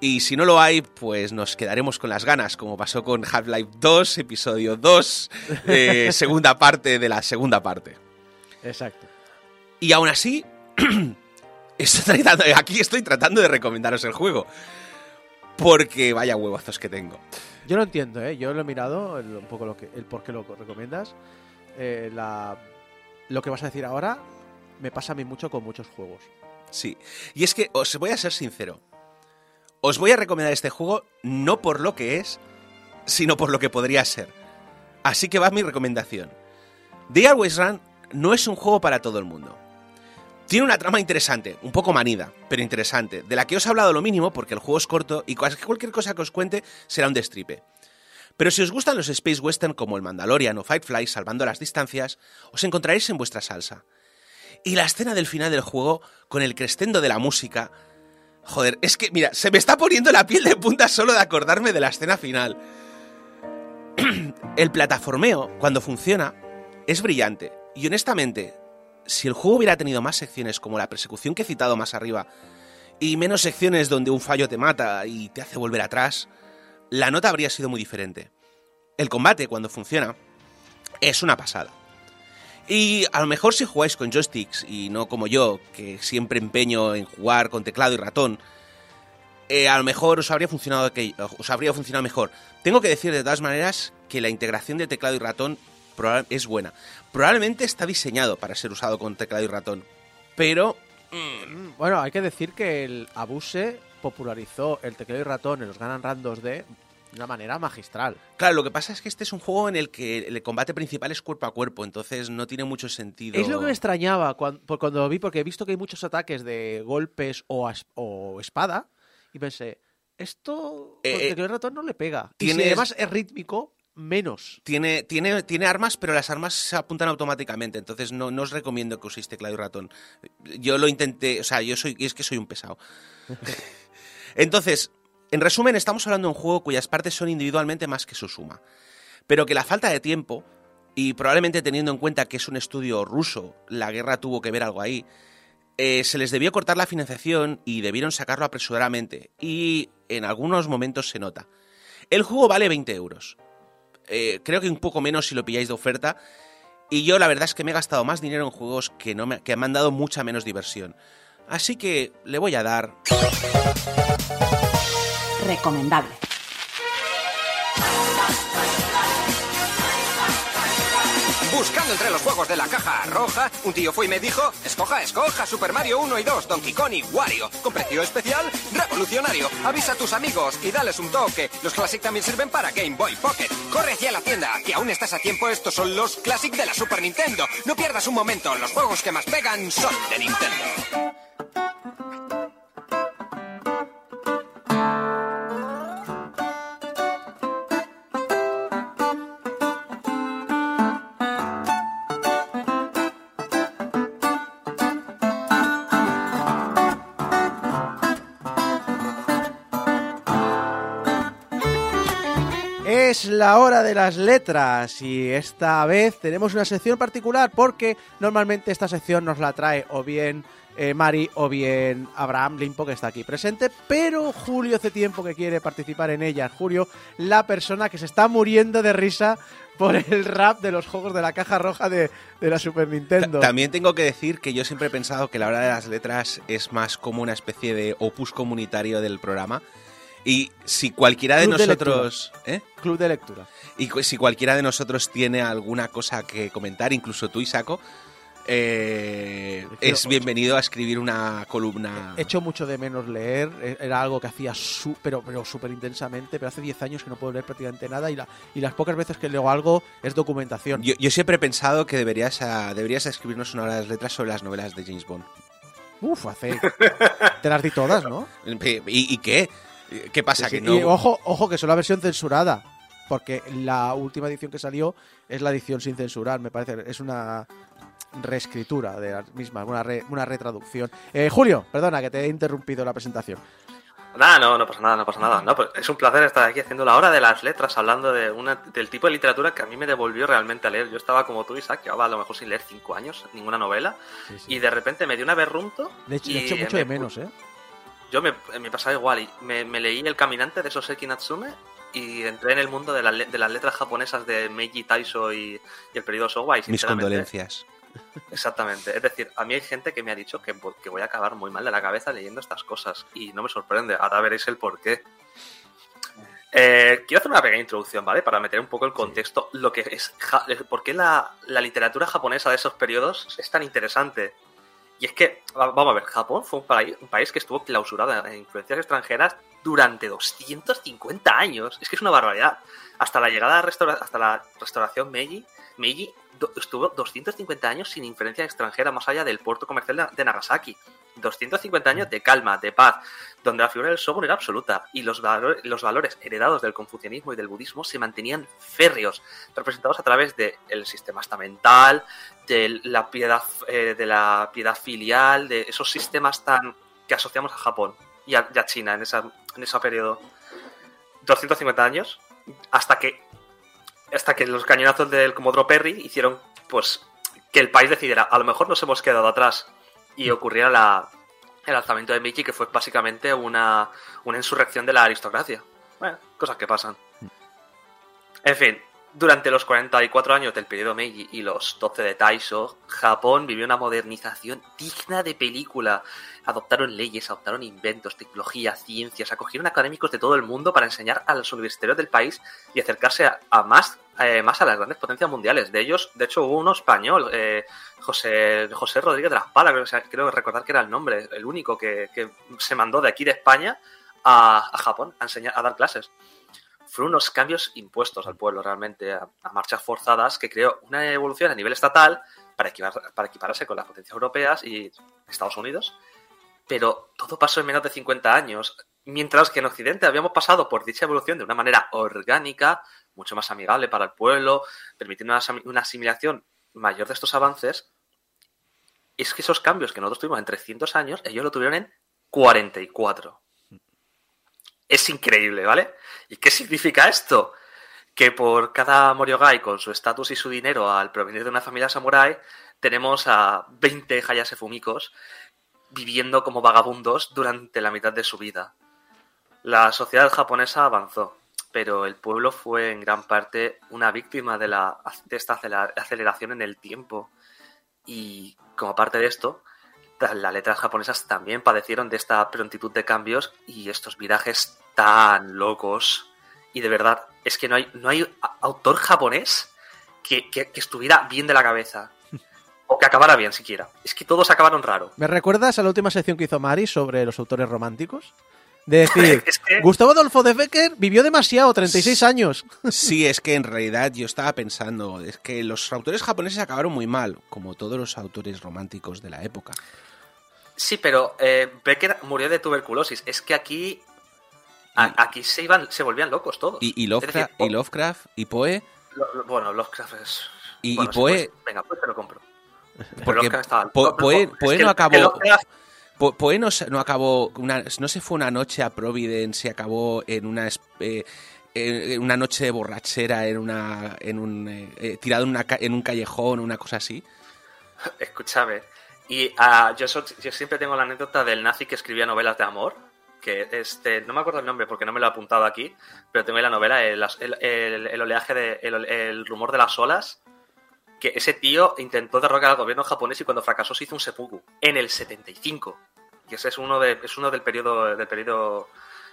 Y si no lo hay, pues nos quedaremos con las ganas, como pasó con Half-Life 2, episodio 2, eh, segunda parte de la segunda parte.
Exacto.
Y aún así, estoy tratando- aquí estoy tratando de recomendaros el juego. Porque vaya huevazos que tengo.
Yo lo entiendo, ¿eh? Yo lo he mirado, el- un poco lo que, el por qué lo recomiendas. Eh, la, lo que vas a decir ahora me pasa a mí mucho con muchos juegos.
Sí. Y es que os voy a ser sincero. Os voy a recomendar este juego no por lo que es, sino por lo que podría ser. Así que va mi recomendación. The Always Run no es un juego para todo el mundo. Tiene una trama interesante, un poco manida, pero interesante, de la que os he hablado lo mínimo porque el juego es corto y cualquier cosa que os cuente será un destripe. Pero si os gustan los Space Western como el Mandalorian o Firefly salvando las distancias, os encontraréis en vuestra salsa. Y la escena del final del juego, con el crescendo de la música. Joder, es que, mira, se me está poniendo la piel de punta solo de acordarme de la escena final. el plataformeo, cuando funciona, es brillante. Y honestamente, si el juego hubiera tenido más secciones como la persecución que he citado más arriba, y menos secciones donde un fallo te mata y te hace volver atrás, la nota habría sido muy diferente. El combate, cuando funciona, es una pasada. Y a lo mejor si jugáis con joysticks y no como yo, que siempre empeño en jugar con teclado y ratón, eh, a lo mejor os habría funcionado aquello- os habría funcionado mejor. Tengo que decir de todas maneras que la integración de teclado y ratón es buena. Probablemente está diseñado para ser usado con teclado y ratón, pero
Mm, Bueno, hay que decir que el Abuse popularizó el teclado y ratón en los Gun Run 2D de una manera magistral.
claro, lo que pasa es que este es un juego en el que el combate principal es cuerpo a cuerpo, entonces no tiene mucho sentido.
Es lo que me extrañaba cuando, cuando lo vi, porque he visto que hay muchos ataques de golpes o, o espada, y pensé, esto
Eh,
con
eh,
teclado y ratón no le pega. Y si además es rítmico, menos.
Tiene, tiene, tiene armas, pero las armas se apuntan automáticamente, entonces no, no os recomiendo que uséis teclado y ratón. Yo lo intenté, o sea, yo soy, y es que soy un pesado. Entonces, en resumen, estamos hablando de un juego cuyas partes son individualmente más que su suma, pero que la falta de tiempo, y probablemente teniendo en cuenta que es un estudio ruso, la guerra tuvo que ver algo ahí, eh, se les debió cortar la financiación y debieron sacarlo apresuradamente, y en algunos momentos se nota. El juego vale 20 euros. Eh, creo que un poco menos si lo pilláis de oferta. Y yo la verdad es que me he gastado más dinero en juegos que, no me, que me han dado mucha menos diversión. Así que le voy a dar...
Recomendable.
Buscando entre los juegos de la caja roja, un tío fue y me dijo, escoja, escoja Super Mario 1 y 2, Donkey Kong y Wario. Con precio especial, revolucionario. Avisa a tus amigos y dales un toque. Los Classic también sirven para Game Boy Pocket. Corre hacia la tienda, que aún estás a tiempo. Estos son los Classic de la Super Nintendo. No pierdas un momento, los juegos que más pegan son de Nintendo.
Es la hora de las letras y esta vez tenemos una sección particular porque normalmente esta sección nos la trae o bien eh, Mari o bien Abraham Limpo que está aquí presente, pero Julio hace tiempo que quiere participar en ella. Julio, la persona que se está muriendo de risa por el rap de los juegos de la caja roja de, la Super Nintendo.
Ta- También tengo que decir que yo siempre he pensado que la hora de las letras es más como una especie de opus comunitario del programa. Y si cualquiera de
Club de
nosotros... ¿eh?
Club de lectura.
Y si cualquiera de nosotros tiene alguna cosa que comentar, incluso tú, Isaco, eh, es bienvenido a escribir una columna.
Echo mucho de menos leer, e- era algo que hacía su- pero pero súper intensamente, pero hace 10 años que no puedo leer prácticamente nada y, la, y las pocas veces que leo algo es documentación.
Yo, yo siempre he pensado que deberías, a- deberías escribirnos una hora de letras sobre las novelas de James Bond.
Uf, hace... Te las di todas, ¿no?
¿Y, y qué? ¿Qué pasa?
Sí,
que
sí.
no.
Y ojo, ojo, que son la versión censurada. Porque la última edición que salió es la edición sin censurar, me parece. Es una reescritura de la misma, una, re- una retraducción. Eh, Julio, perdona que te he interrumpido la presentación.
Nada, no, no pasa nada, no pasa nada. No, pues es un placer estar aquí haciendo la hora de las letras, hablando de una, del tipo de literatura que a mí me devolvió realmente a leer. Yo estaba como tú, Isaac, llevaba a lo mejor sin leer cinco años, ninguna novela, y de repente me dio una berrunto.
Le echo,
y
le echo mucho
me
de menos, ¿eh?
Yo me, me pasaba igual y me, me leí El Caminante de Soseki Natsume y entré en el mundo de, las le- de las letras japonesas de Meiji Taiso y, y el periodo Showa. Y
Mis condolencias.
Exactamente. Es decir, a mí hay gente que me ha dicho que, vo- que voy a acabar muy mal de la cabeza leyendo estas cosas y no me sorprende. Ahora veréis el por qué. Eh, quiero hacer una pequeña introducción, ¿vale? Para meter un poco el contexto, lo que es, ja- por qué la, la literatura japonesa de esos periodos es tan interesante. Y es que, va- vamos a ver, Japón fue un país, un país que estuvo clausurado en influencias extranjeras durante 250 años. Es que es una barbaridad. Hasta la llegada, de restaura- hasta la restauración Meiji, Meiji estuvo 250 años sin influencia extranjera más allá del puerto comercial de- de Nagasaki. 250 años de calma, de paz, donde la figura del shogun era absoluta y los, valor- los valores heredados del confucianismo y del budismo se mantenían férreos, representados a través del sistema estamental, de la piedad, eh, de la piedad filial, de esos sistemas tan que asociamos a Japón y a, y a China en, esa, en ese periodo. 250 años, hasta que hasta que los cañonazos del Comodoro Perry hicieron pues que el país decidiera, a lo mejor nos hemos quedado atrás y ocurriera la, el alzamiento de Meiji, que fue básicamente una, una insurrección de la aristocracia. Bueno, cosas que pasan. En fin, durante los 44 años del periodo Meiji y los 12 de Taisho, Japón vivió una modernización digna de película. Adoptaron leyes, adoptaron inventos, tecnología, ciencias, acogieron académicos de todo el mundo para enseñar a los universitarios del país y acercarse a, más, eh, más a las grandes potencias mundiales. De ellos, de hecho, hubo uno español, eh, José, José Rodríguez de las Palas, creo, recordar que era el nombre, el único que, que se mandó de aquí de España a, a Japón a enseñar, a dar clases fueron unos cambios impuestos al pueblo realmente a, marchas forzadas que creó una evolución a nivel estatal para, equipar- equiparse con las potencias europeas y Estados Unidos. Pero todo pasó en menos de 50 años, mientras que en Occidente habíamos pasado por dicha evolución de una manera orgánica, mucho más amigable para el pueblo, permitiendo una asimilación mayor de estos avances. Es que esos cambios que nosotros tuvimos en 300 años, ellos lo tuvieron en 44 es increíble, ¿vale? ¿Y qué significa esto? Que por cada Moriogai con su estatus y su dinero al provenir de una familia samurái, tenemos a 20 Hayase Fumikos viviendo como vagabundos durante la mitad de su vida. La sociedad japonesa avanzó, pero el pueblo fue en gran parte una víctima de, la, de esta aceleración en el tiempo. Y como parte de esto, las letras japonesas también padecieron de esta prontitud de cambios y estos virajes tan locos. Y de verdad, es que no hay, no hay autor japonés que, que- que estuviera bien de la cabeza. O que acabara bien siquiera. Es que todos acabaron raro.
¿Me recuerdas a la última sección que hizo Mari sobre los autores románticos? De decir,
Es que-
Gustavo Adolfo de Becker vivió demasiado, 36 años.
Sí, es que en realidad yo estaba pensando, es que los autores japoneses acabaron muy mal, como todos los autores románticos de la época.
Sí, pero eh, Becker murió de tuberculosis. Es que aquí. a- aquí se iban, se volvían locos todos.
Y, Lovecraft,
decir,
y Lovecraft y Poe,
lo- lo- bueno, Lovecraft es.
Y-
bueno,
y
sí,
Poe-
pues, venga, pues te lo compro.
porque
estaba-
Po- Poe, Poe no acabó...
el Lovecraft-
Po- Poe no, no acabó, una- no se fue una noche a Providence y acabó en una, eh, en una noche de borrachera en una, en un, eh, eh, tirado en, una, en un callejón una cosa así.
Escúchame. Y ah, yo, so- yo siempre tengo la anécdota del nazi que escribía novelas de amor. Que este, no me acuerdo el nombre porque no me lo he apuntado aquí, pero tengo ahí la novela, el, el- el- el oleaje de. El, rumor de las olas. Que ese tío intentó derrocar al gobierno japonés y cuando fracasó se hizo un seppuku. En el 75. Y ese es uno, de, es uno del periodo. Del periodo.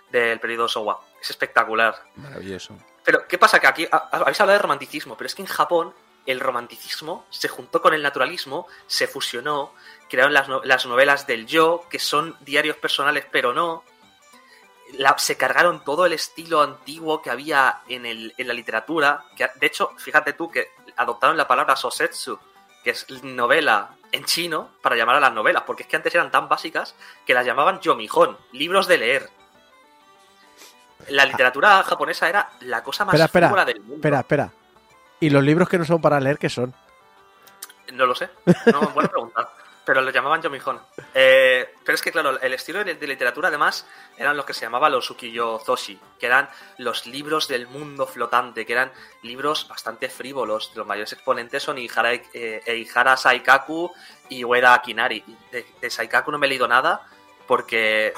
Del periodo Showa. Es espectacular.
Maravilloso.
Pero, ¿qué pasa? Que aquí habéis hablado de romanticismo, pero es que en Japón el romanticismo se juntó con el naturalismo, se fusionó, crearon las, no- las novelas del yo, que son diarios personales pero no. La- se cargaron todo el estilo antiguo que había en, el- en la literatura. Que, de hecho, fíjate tú que adoptaron la palabra sosetsu, que es novela en chino, para llamar a las novelas, porque es que antes eran tan básicas que las llamaban yomijón, libros de leer. La literatura japonesa era la cosa más
Espera,
del mundo.
espera, espera. ¿Y los libros que no son para leer qué son?
No lo sé. No, buena pregunta. Pero lo llamaban Yomijón. Eh, pero es que, claro, el estilo de, de literatura, además, eran los que se llamaban los ukiyo-zoshi, que eran los libros del mundo flotante, que eran libros bastante frívolos. Los mayores exponentes son Ihara, eh, Eihara Saikaku y Ueda Akinari. De, de Saikaku no me he leído nada porque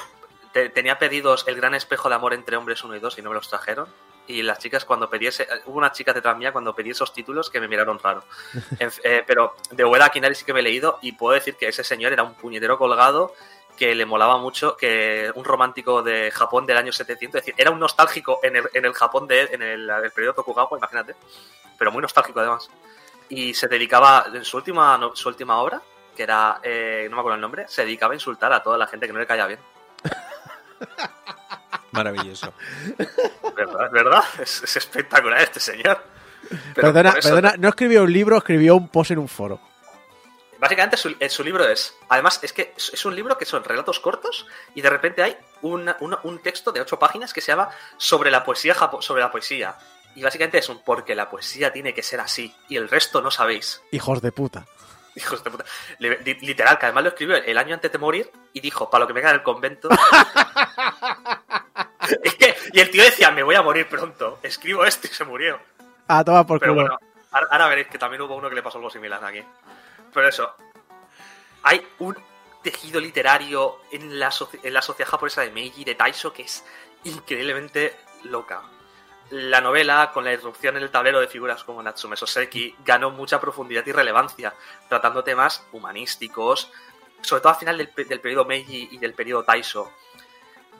te- tenía pedidos El gran espejo de amor entre hombres 1 y 2 y no me los trajeron. Y las chicas cuando pedí ese, hubo una chica detrás mía cuando pedí esos títulos que me miraron raro. Eh, pero de Ueda Akinari sí que me he leído y puedo decir que ese señor era un puñetero colgado que le molaba mucho, que un romántico de Japón del año 700, es decir, era un nostálgico en el, en el Japón de en el, el periodo Tokugawa, imagínate, pero muy nostálgico además. Y se dedicaba, en su última, su última obra, que era, eh, no me acuerdo el nombre, se dedicaba a insultar a toda la gente que no le caía bien.
Maravilloso.
¿Verdad? ¿Verdad? Es, es espectacular este señor. Pero
perdona,
eso-
perdona, no escribió un libro, escribió un post en un foro.
Básicamente su, eh, su libro es, además es que es un libro que son relatos cortos y de repente hay una- una- un texto de ocho páginas que se llama sobre la poesía japo- sobre la poesía y básicamente es un porque la poesía tiene que ser así y el resto no sabéis.
Hijos de puta.
Hijos de puta. Li- li- Literal, que además lo escribió el año antes de morir y dijo, para lo que me queda en el convento. Es que- y el tío decía, me voy a morir pronto. Escribo esto y se murió.
Ah, toma por
Pero
culo.
bueno, ahora, ahora veréis que también hubo uno que le pasó algo similar aquí. Pero eso, hay un tejido literario en la, en la sociedad japonesa de Meiji, de Taisho, que es increíblemente loca. La novela, con la irrupción en el tablero de figuras como Natsume Soseki, ganó mucha profundidad y relevancia, tratando temas humanísticos, sobre todo al final del, del periodo Meiji y del periodo Taisho,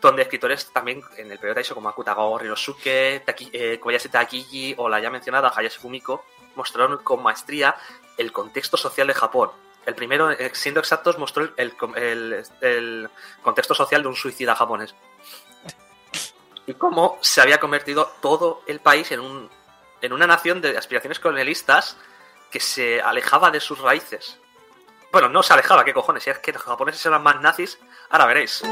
donde escritores también en el periodo Taisho como Akutagawa Ryosuke, Taki- eh, o la ya mencionada Hayashi Fumiko mostraron con maestría el contexto social de Japón. El primero, eh, siendo exactos, mostró el- el contexto social de un suicida japonés. Y cómo se había convertido todo el país en, un, en una nación de aspiraciones colonialistas que se alejaba de sus raíces. Bueno, no se alejaba, ¿qué cojones? Si es que los japoneses eran más nazis, ahora veréis.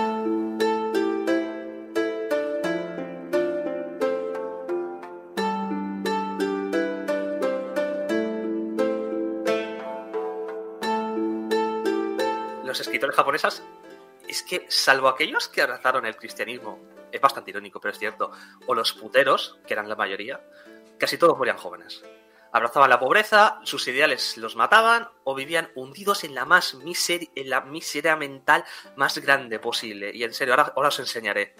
Japoneses es que, salvo aquellos que abrazaron el cristianismo, es bastante irónico, pero es cierto, o los puteros, que eran la mayoría, casi todos morían jóvenes. Abrazaban la pobreza, sus ideales los mataban o vivían hundidos en la más miseria, en la miseria mental más grande posible. Y en serio, ahora, os enseñaré.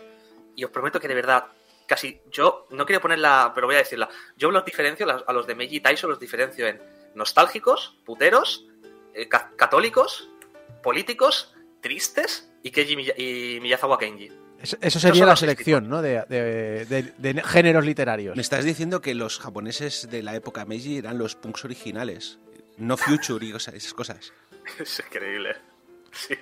Y os prometo que de verdad, casi yo no quiero ponerla, pero voy a decirla. Yo los diferencio, a los de Meiji y Taisho los diferencio en nostálgicos, puteros, eh, ca- católicos, políticos, tristes y Keiji Miya- y Miyazawa Kenji.
Eso, sería la selección, ¿no? De, de- de- de géneros literarios.
Me estás diciendo que los japoneses de la época Meiji eran los punks originales, no Future y cosas- esas cosas.
Es increíble. Sí.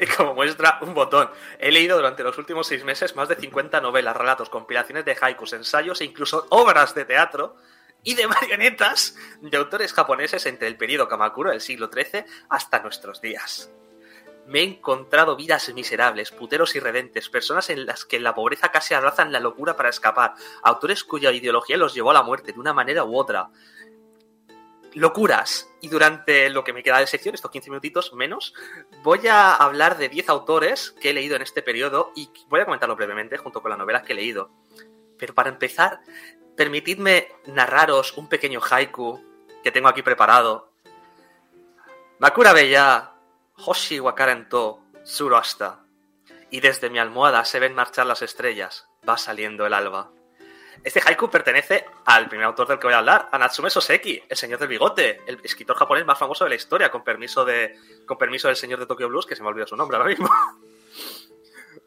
Y como muestra un botón, he leído durante los últimos seis meses más de 50 novelas, relatos, compilaciones de haikus, ensayos e incluso obras de teatro y de marionetas de autores japoneses entre el periodo Kamakura del siglo XIII hasta nuestros días. Me he encontrado vidas miserables, puteros irredentes, personas en las que la pobreza casi abrazan la locura para escapar, autores cuya ideología los llevó a la muerte de una manera u otra, locuras. Y durante lo que me queda de sección, estos 15 minutitos menos, voy a hablar de 10 autores que he leído en este periodo y voy a comentarlo brevemente junto con las novelas que he leído. Pero para empezar, permitidme narraros un pequeño haiku que tengo aquí preparado. Makura Bella, Hoshi Wakaren to, Suro hasta. Y desde mi almohada se ven marchar las estrellas, va saliendo el alba. Este haiku pertenece al primer autor del que voy a hablar, a Natsume Soseki, el señor del bigote, el escritor japonés más famoso de la historia, con permiso de con permiso del señor de Tokyo Blues, que se me olvidó su nombre ahora mismo.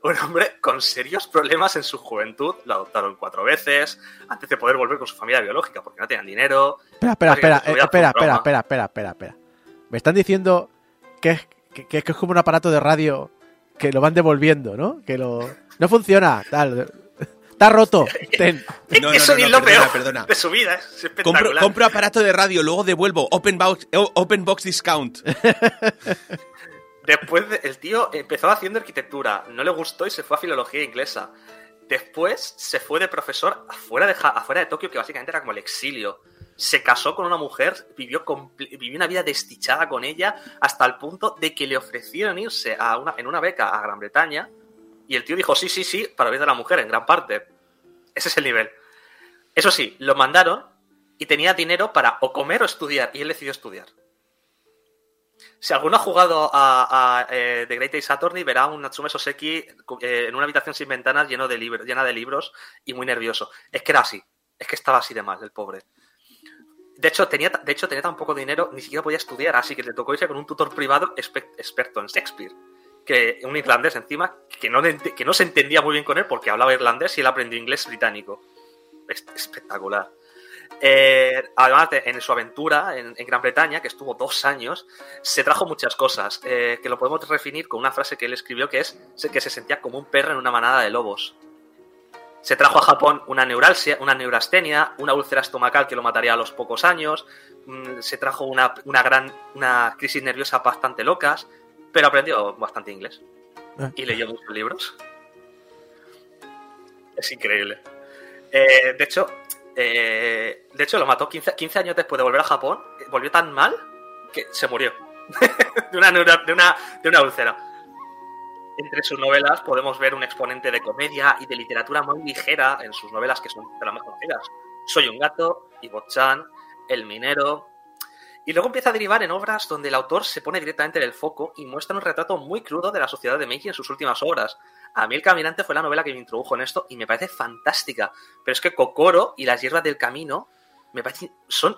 un hombre con serios problemas en su juventud. Lo adoptaron cuatro veces antes de poder volver con su familia biológica porque no tenían dinero.
Espera, espera, espera, eh, espera, espera, espera, espera, espera, espera. Me están diciendo que es, que, que es como un aparato de radio que lo van devolviendo, ¿no? Que lo... No funciona, tal. Está roto. Ten.
No, no,
Eso
no,
ni
no,
lo
perdona,
peor
perdona.
de su vida. Es
Compro,
espectacular.
compro aparato de radio, luego devuelvo. Open box, open box discount.
Después de- el tío empezó haciendo arquitectura, no le gustó y se fue a filología inglesa. Después se fue de profesor afuera de, afuera de Tokio, que básicamente era como el exilio. Se casó con una mujer, vivió, vivió una vida desdichada con ella, hasta el punto de que le ofrecieron irse a una, en una beca a Gran Bretaña. Y el tío dijo sí, sí, sí, para ver de la mujer, en gran parte. Ese es el nivel. Eso sí, lo mandaron y tenía dinero para o comer o estudiar, y él decidió estudiar. Si alguno ha jugado a, a, eh, The Great Ace Attorney, verá un Natsume Soseki eh, en una habitación sin ventanas llena de libros y muy nervioso. Es que era así. Es que estaba así de mal, el pobre. De hecho, tenía, de hecho, tenía tan poco dinero, ni siquiera podía estudiar, así que le tocó irse con un tutor privado experto en Shakespeare. Que, un irlandés encima, que no, que no se entendía muy bien con él porque hablaba irlandés y él aprendió inglés británico. Es- espectacular. Eh, además, de- en su aventura en, en Gran Bretaña, que estuvo dos años, se trajo muchas cosas, eh, que lo podemos definir con una frase que él escribió que es que se sentía como un perro en una manada de lobos. Se trajo a Japón una neuralgia, una neurastenia, una úlcera estomacal que lo mataría a los pocos años, mm, se trajo una, una gran una crisis nerviosa bastante locas, pero aprendió bastante inglés
Ah.
y leyó muchos libros. Es increíble. Eh, de hecho, eh, de hecho, lo mató 15, 15 años después de volver a Japón. Volvió tan mal que se murió. de, una, de, una, de una úlcera. Entre sus novelas podemos ver un exponente de comedia y de literatura muy ligera en sus novelas que son de las más conocidas. Soy un gato, Ibo-chan, El minero. Y luego empieza a derivar en obras donde el autor se pone directamente en el foco y muestra un retrato muy crudo de la sociedad de Meiji en sus últimas obras. A mí El Caminante fue la novela que me introdujo en esto y me parece fantástica. Pero es que Kokoro y Las hierbas del camino me parecen son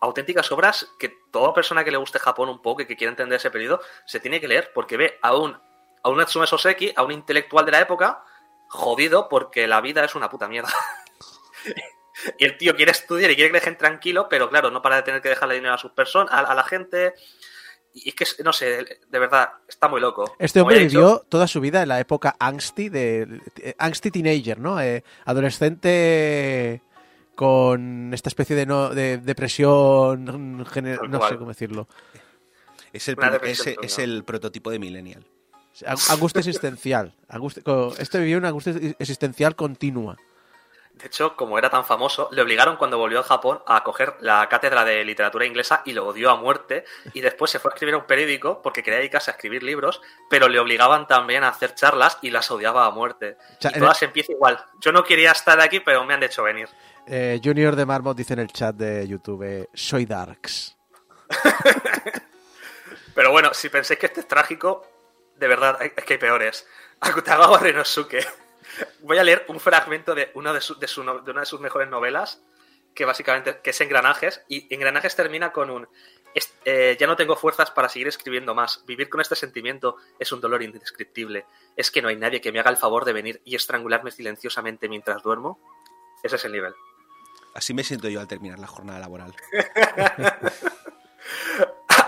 auténticas obras que toda persona que le guste Japón un poco y que quiera entender ese periodo se tiene que leer porque ve a un, a un Natsume Soseki, a un intelectual de la época, jodido porque la vida es una puta mierda. y el tío quiere estudiar y quiere que dejen tranquilo, pero claro, no para de tener que dejarle dinero a sus personas, a la gente. Y es que, no sé, de verdad, está muy loco.
Este hombre vivió toda su vida en la época angsty de eh, angsty teenager, ¿no? Eh, adolescente con esta especie de, no, de depresión, no sé cómo decirlo,
Es el, es, el prototipo de Millennial.
Ang- angustia existencial. Angustia- este vivió una angustia existencial continua.
De hecho, como era tan famoso, le obligaron cuando volvió a Japón a coger la cátedra de literatura inglesa y lo odió a muerte. Y después se fue a escribir a un periódico porque quería dedicarse a escribir libros, pero le obligaban también a hacer charlas y las odiaba a muerte. Y todas empiezan igual. Yo no quería estar aquí, pero me han hecho venir.
Eh, Junior de Marmot dice en el chat de YouTube, soy Darks.
Pero bueno, si pensáis que este es trágico, de verdad, es que hay peores. Akutagawa Renosuke. Voy a leer un fragmento de, uno de, su- de su no- de una de sus mejores novelas, que básicamente que es Engranajes, y Engranajes termina con un... "Es- eh, ya no tengo fuerzas para seguir escribiendo más. Vivir con este sentimiento es un dolor indescriptible. Es que no hay nadie que me haga el favor de venir y estrangularme silenciosamente mientras duermo. Ese es el nivel.
Así me siento yo al terminar la jornada laboral.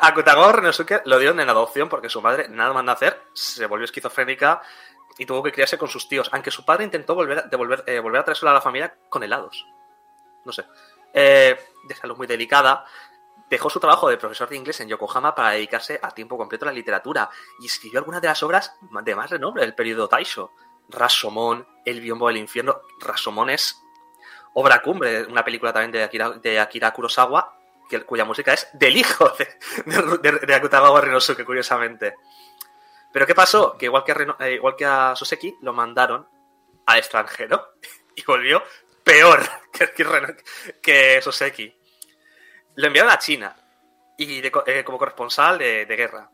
Akutagawa Renosuke lo dieron en adopción porque su madre nada más nacer se volvió esquizofrénica y tuvo que criarse con sus tíos, aunque su padre intentó volver a, devolver, eh, volver a a la familia con helados. No sé. Eh, de muy delicada, dejó su trabajo de profesor de inglés en Yokohama para dedicarse a tiempo completo a la literatura y escribió algunas de las obras de más renombre del periodo Taisho. Rashomon, El biombo del infierno. Rashomon es obra cumbre, una película también de Akira, de Akira Kurosawa, que, cuya música es del hijo de, de, de, de Akutagawa curiosamente. Pero ¿qué pasó? Que igual que, a Reno- eh, Soseki, lo mandaron al extranjero y volvió peor que, que, Soseki. Lo enviaron a China y eh, como corresponsal de, de guerra.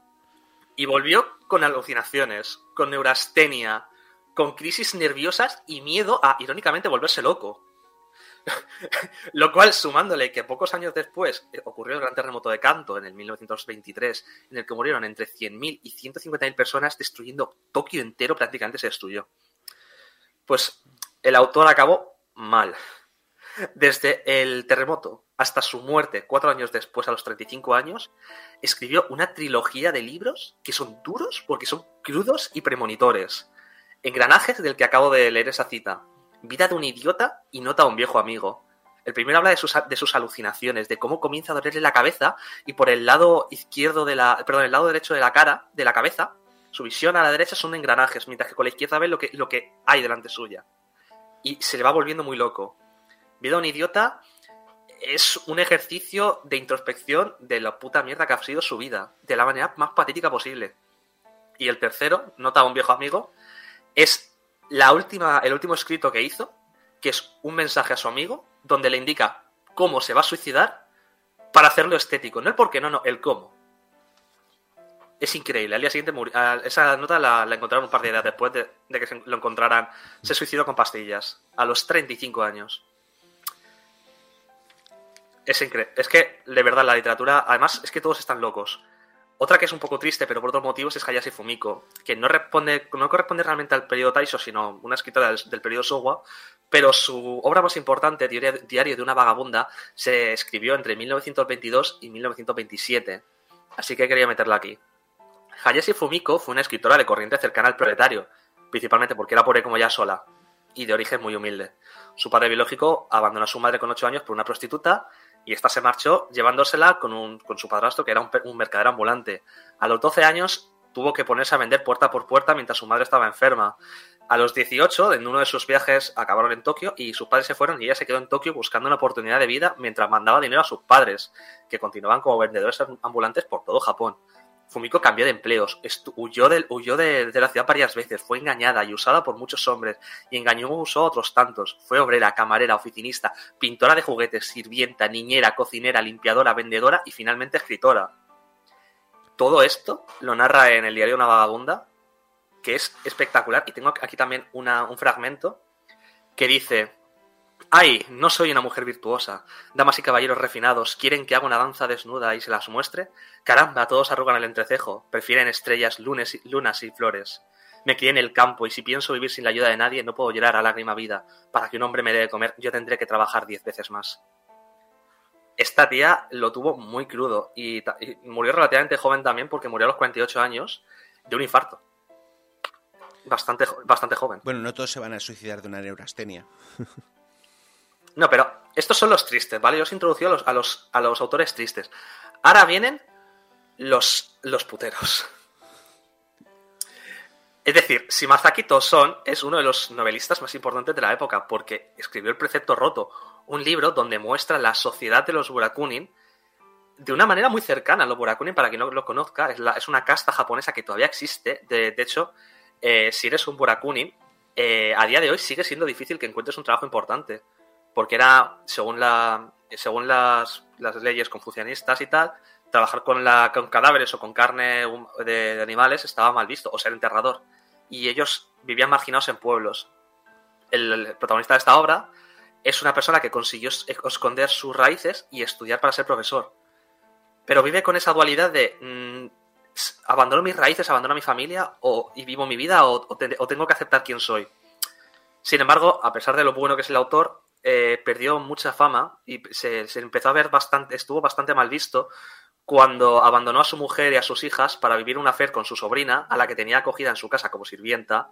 Y volvió con alucinaciones, con neurastenia, con crisis nerviosas y miedo a, irónicamente, volverse loco. Lo cual, sumándole que pocos años después eh, ocurrió el gran terremoto de Kanto en el 1923, en el que murieron entre 100.000 y 150.000 personas, destruyendo Tokio entero, prácticamente se destruyó. Pues el autor acabó mal. Desde el terremoto hasta su muerte, cuatro años después, a los 35 años, escribió una trilogía de libros que son duros porque son crudos y premonitores. Engranajes del que acabo de leer esa cita. Vida de un idiota y nota a un viejo amigo. El primero habla de sus, de sus alucinaciones, de cómo comienza a dolerle la cabeza y por el lado izquierdo de la, perdón, el lado derecho de la cara, de la cabeza, su visión a la derecha son engranajes, mientras que con la izquierda ve lo que, lo que hay delante suya. Y se le va volviendo muy loco. Vida de un idiota es un ejercicio de introspección de la puta mierda que ha sido su vida, de la manera más patética posible. Y el tercero, nota a un viejo amigo, es la última, el último escrito que hizo, que es un mensaje a su amigo, donde le indica cómo se va a suicidar para hacerlo estético. No el por qué, no, no, el cómo. Es increíble. Al día siguiente murió. Esa nota la, encontraron un par de días después de, de que se lo encontraran. Se suicidó con pastillas. A los 35 años. Es increíble. Es que, de verdad, la literatura. Además, es que todos están locos. Otra que es un poco triste, pero por otros motivos, es Hayashi Fumiko, que no, responde, no corresponde realmente al periodo Taisho, sino una escritora del, periodo Showa, pero su obra más importante, Diario, Diario de una vagabunda, se escribió entre 1922 y 1927. Así que quería meterla aquí. Hayashi Fumiko fue una escritora de corriente cercana al proletario, principalmente porque era pobre como ella sola, y de origen muy humilde. Su padre biológico abandonó a su madre con 8 años por una prostituta y esta se marchó llevándosela con, un, con su padrastro, que era un, un mercader ambulante. A los 12 años tuvo que ponerse a vender puerta por puerta mientras su madre estaba enferma. A los 18, en uno de sus viajes, acabaron en Tokio y sus padres se fueron y ella se quedó en Tokio buscando una oportunidad de vida mientras mandaba dinero a sus padres, que continuaban como vendedores ambulantes por todo Japón. Fumiko cambió de empleos, huyó, del- huyó de, de la ciudad varias veces, fue engañada y usada por muchos hombres, y engañó y usó a otros tantos. Fue obrera, camarera, oficinista, pintora de juguetes, sirvienta, niñera, cocinera, limpiadora, vendedora y finalmente escritora. Todo esto lo narra en el diario Una Vagabunda, que es espectacular, y tengo aquí también una- un fragmento que dice... ¡Ay! No soy una mujer virtuosa. Damas y caballeros refinados, ¿quieren que haga una danza desnuda y se las muestre? Caramba, todos arrugan el entrecejo. Prefieren estrellas, lunes lunas y flores. Me crié en el campo y si pienso vivir sin la ayuda de nadie, no puedo llorar a lágrima vida. Para que un hombre me dé de comer, yo tendré que trabajar diez veces más. Esta tía lo tuvo muy crudo y, murió relativamente joven también porque murió a los 48 años de un infarto. Bastante, bastante joven.
Bueno, no todos se van a suicidar de una neurastenia.
No, pero estos son los tristes, ¿vale? Yo os he introducido a los, a los, a autores tristes. Ahora vienen los, los puteros. Es decir, Shimazaki Toson es uno de los novelistas más importantes de la época porque escribió El Precepto Roto, un libro donde muestra la sociedad de los Burakunin de una manera muy cercana. Los Burakunin, para quien no lo conozca, es, una casta japonesa que todavía existe. De, de hecho, eh, si eres un Burakunin, eh, a día de hoy sigue siendo difícil que encuentres un trabajo importante porque era, según, la, según las, las leyes confucianistas y tal, trabajar con, la, con cadáveres o con carne de, animales estaba mal visto, o ser enterrador. Y ellos vivían marginados en pueblos. El, protagonista de esta obra es una persona que consiguió es- esconder sus raíces y estudiar para ser profesor. Pero vive con esa dualidad de mm, abandono mis raíces, abandono mi familia o, y vivo mi vida o, o tengo que aceptar quién soy. Sin embargo, a pesar de lo bueno que es el autor, eh, perdió mucha fama y se, se empezó a ver bastante, estuvo bastante mal visto cuando abandonó a su mujer y a sus hijas para vivir una fe con su sobrina, a la que tenía acogida en su casa como sirvienta,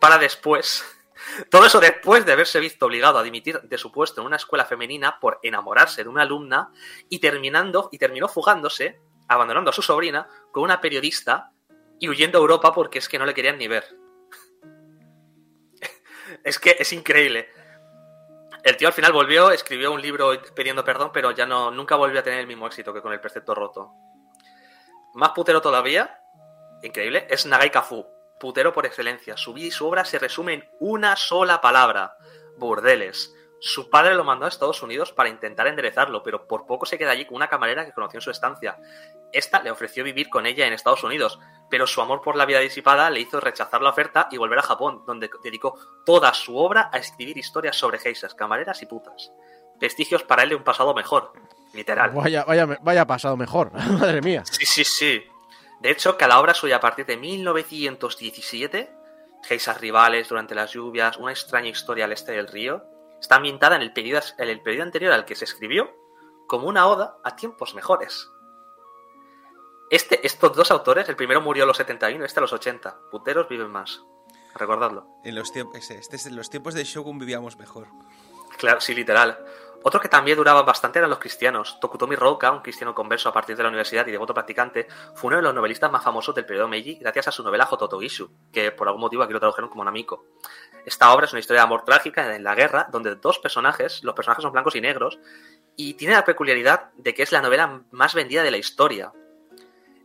para después, todo eso después de haberse visto obligado a dimitir de su puesto en una escuela femenina por enamorarse de una alumna y terminando y terminó fugándose, abandonando a su sobrina con una periodista y huyendo a Europa porque es que no le querían ni ver. es que es increíble. El tío al final volvió, escribió un libro pidiendo perdón, pero ya no, nunca volvió a tener el mismo éxito que con el precepto roto. Más putero todavía, increíble, es Nagai Kafu, putero por excelencia. Su vida y su obra se resume en una sola palabra: burdeles. Su padre lo mandó a Estados Unidos para intentar enderezarlo, pero por poco se queda allí con una camarera que conoció en su estancia. Esta le ofreció vivir con ella en Estados Unidos, pero su amor por la vida disipada le hizo rechazar la oferta y volver a Japón, donde dedicó toda su obra a escribir historias sobre geisas, camareras y putas. Vestigios para él de un pasado mejor. Literal.
Vaya, vaya, vaya pasado mejor. Madre mía.
Sí, sí, sí. De hecho, cada obra suya a partir de 1917, Geisas rivales durante las lluvias, una extraña historia al este del río, está ambientada en el periodo, en el periodo anterior al que se escribió como una oda a tiempos mejores. Este, estos dos autores, el primero murió a los 71, este a los 80. Puteros viven más. Recordadlo.
En los tiempos, este es en los tiempos de Shogun vivíamos mejor.
Claro, sí, literal. Otro que también duraba bastante eran los cristianos. Tokutomi Roka, un cristiano converso a partir de la universidad y devoto practicante, fue uno de los novelistas más famosos del periodo Meiji gracias a su novela Hototogishu, que por algún motivo aquí lo tradujeron como Namiko. Esta obra es una historia de amor trágica en la guerra, donde dos personajes, los personajes son blancos y negros, y tiene la peculiaridad de que es la novela más vendida de la historia.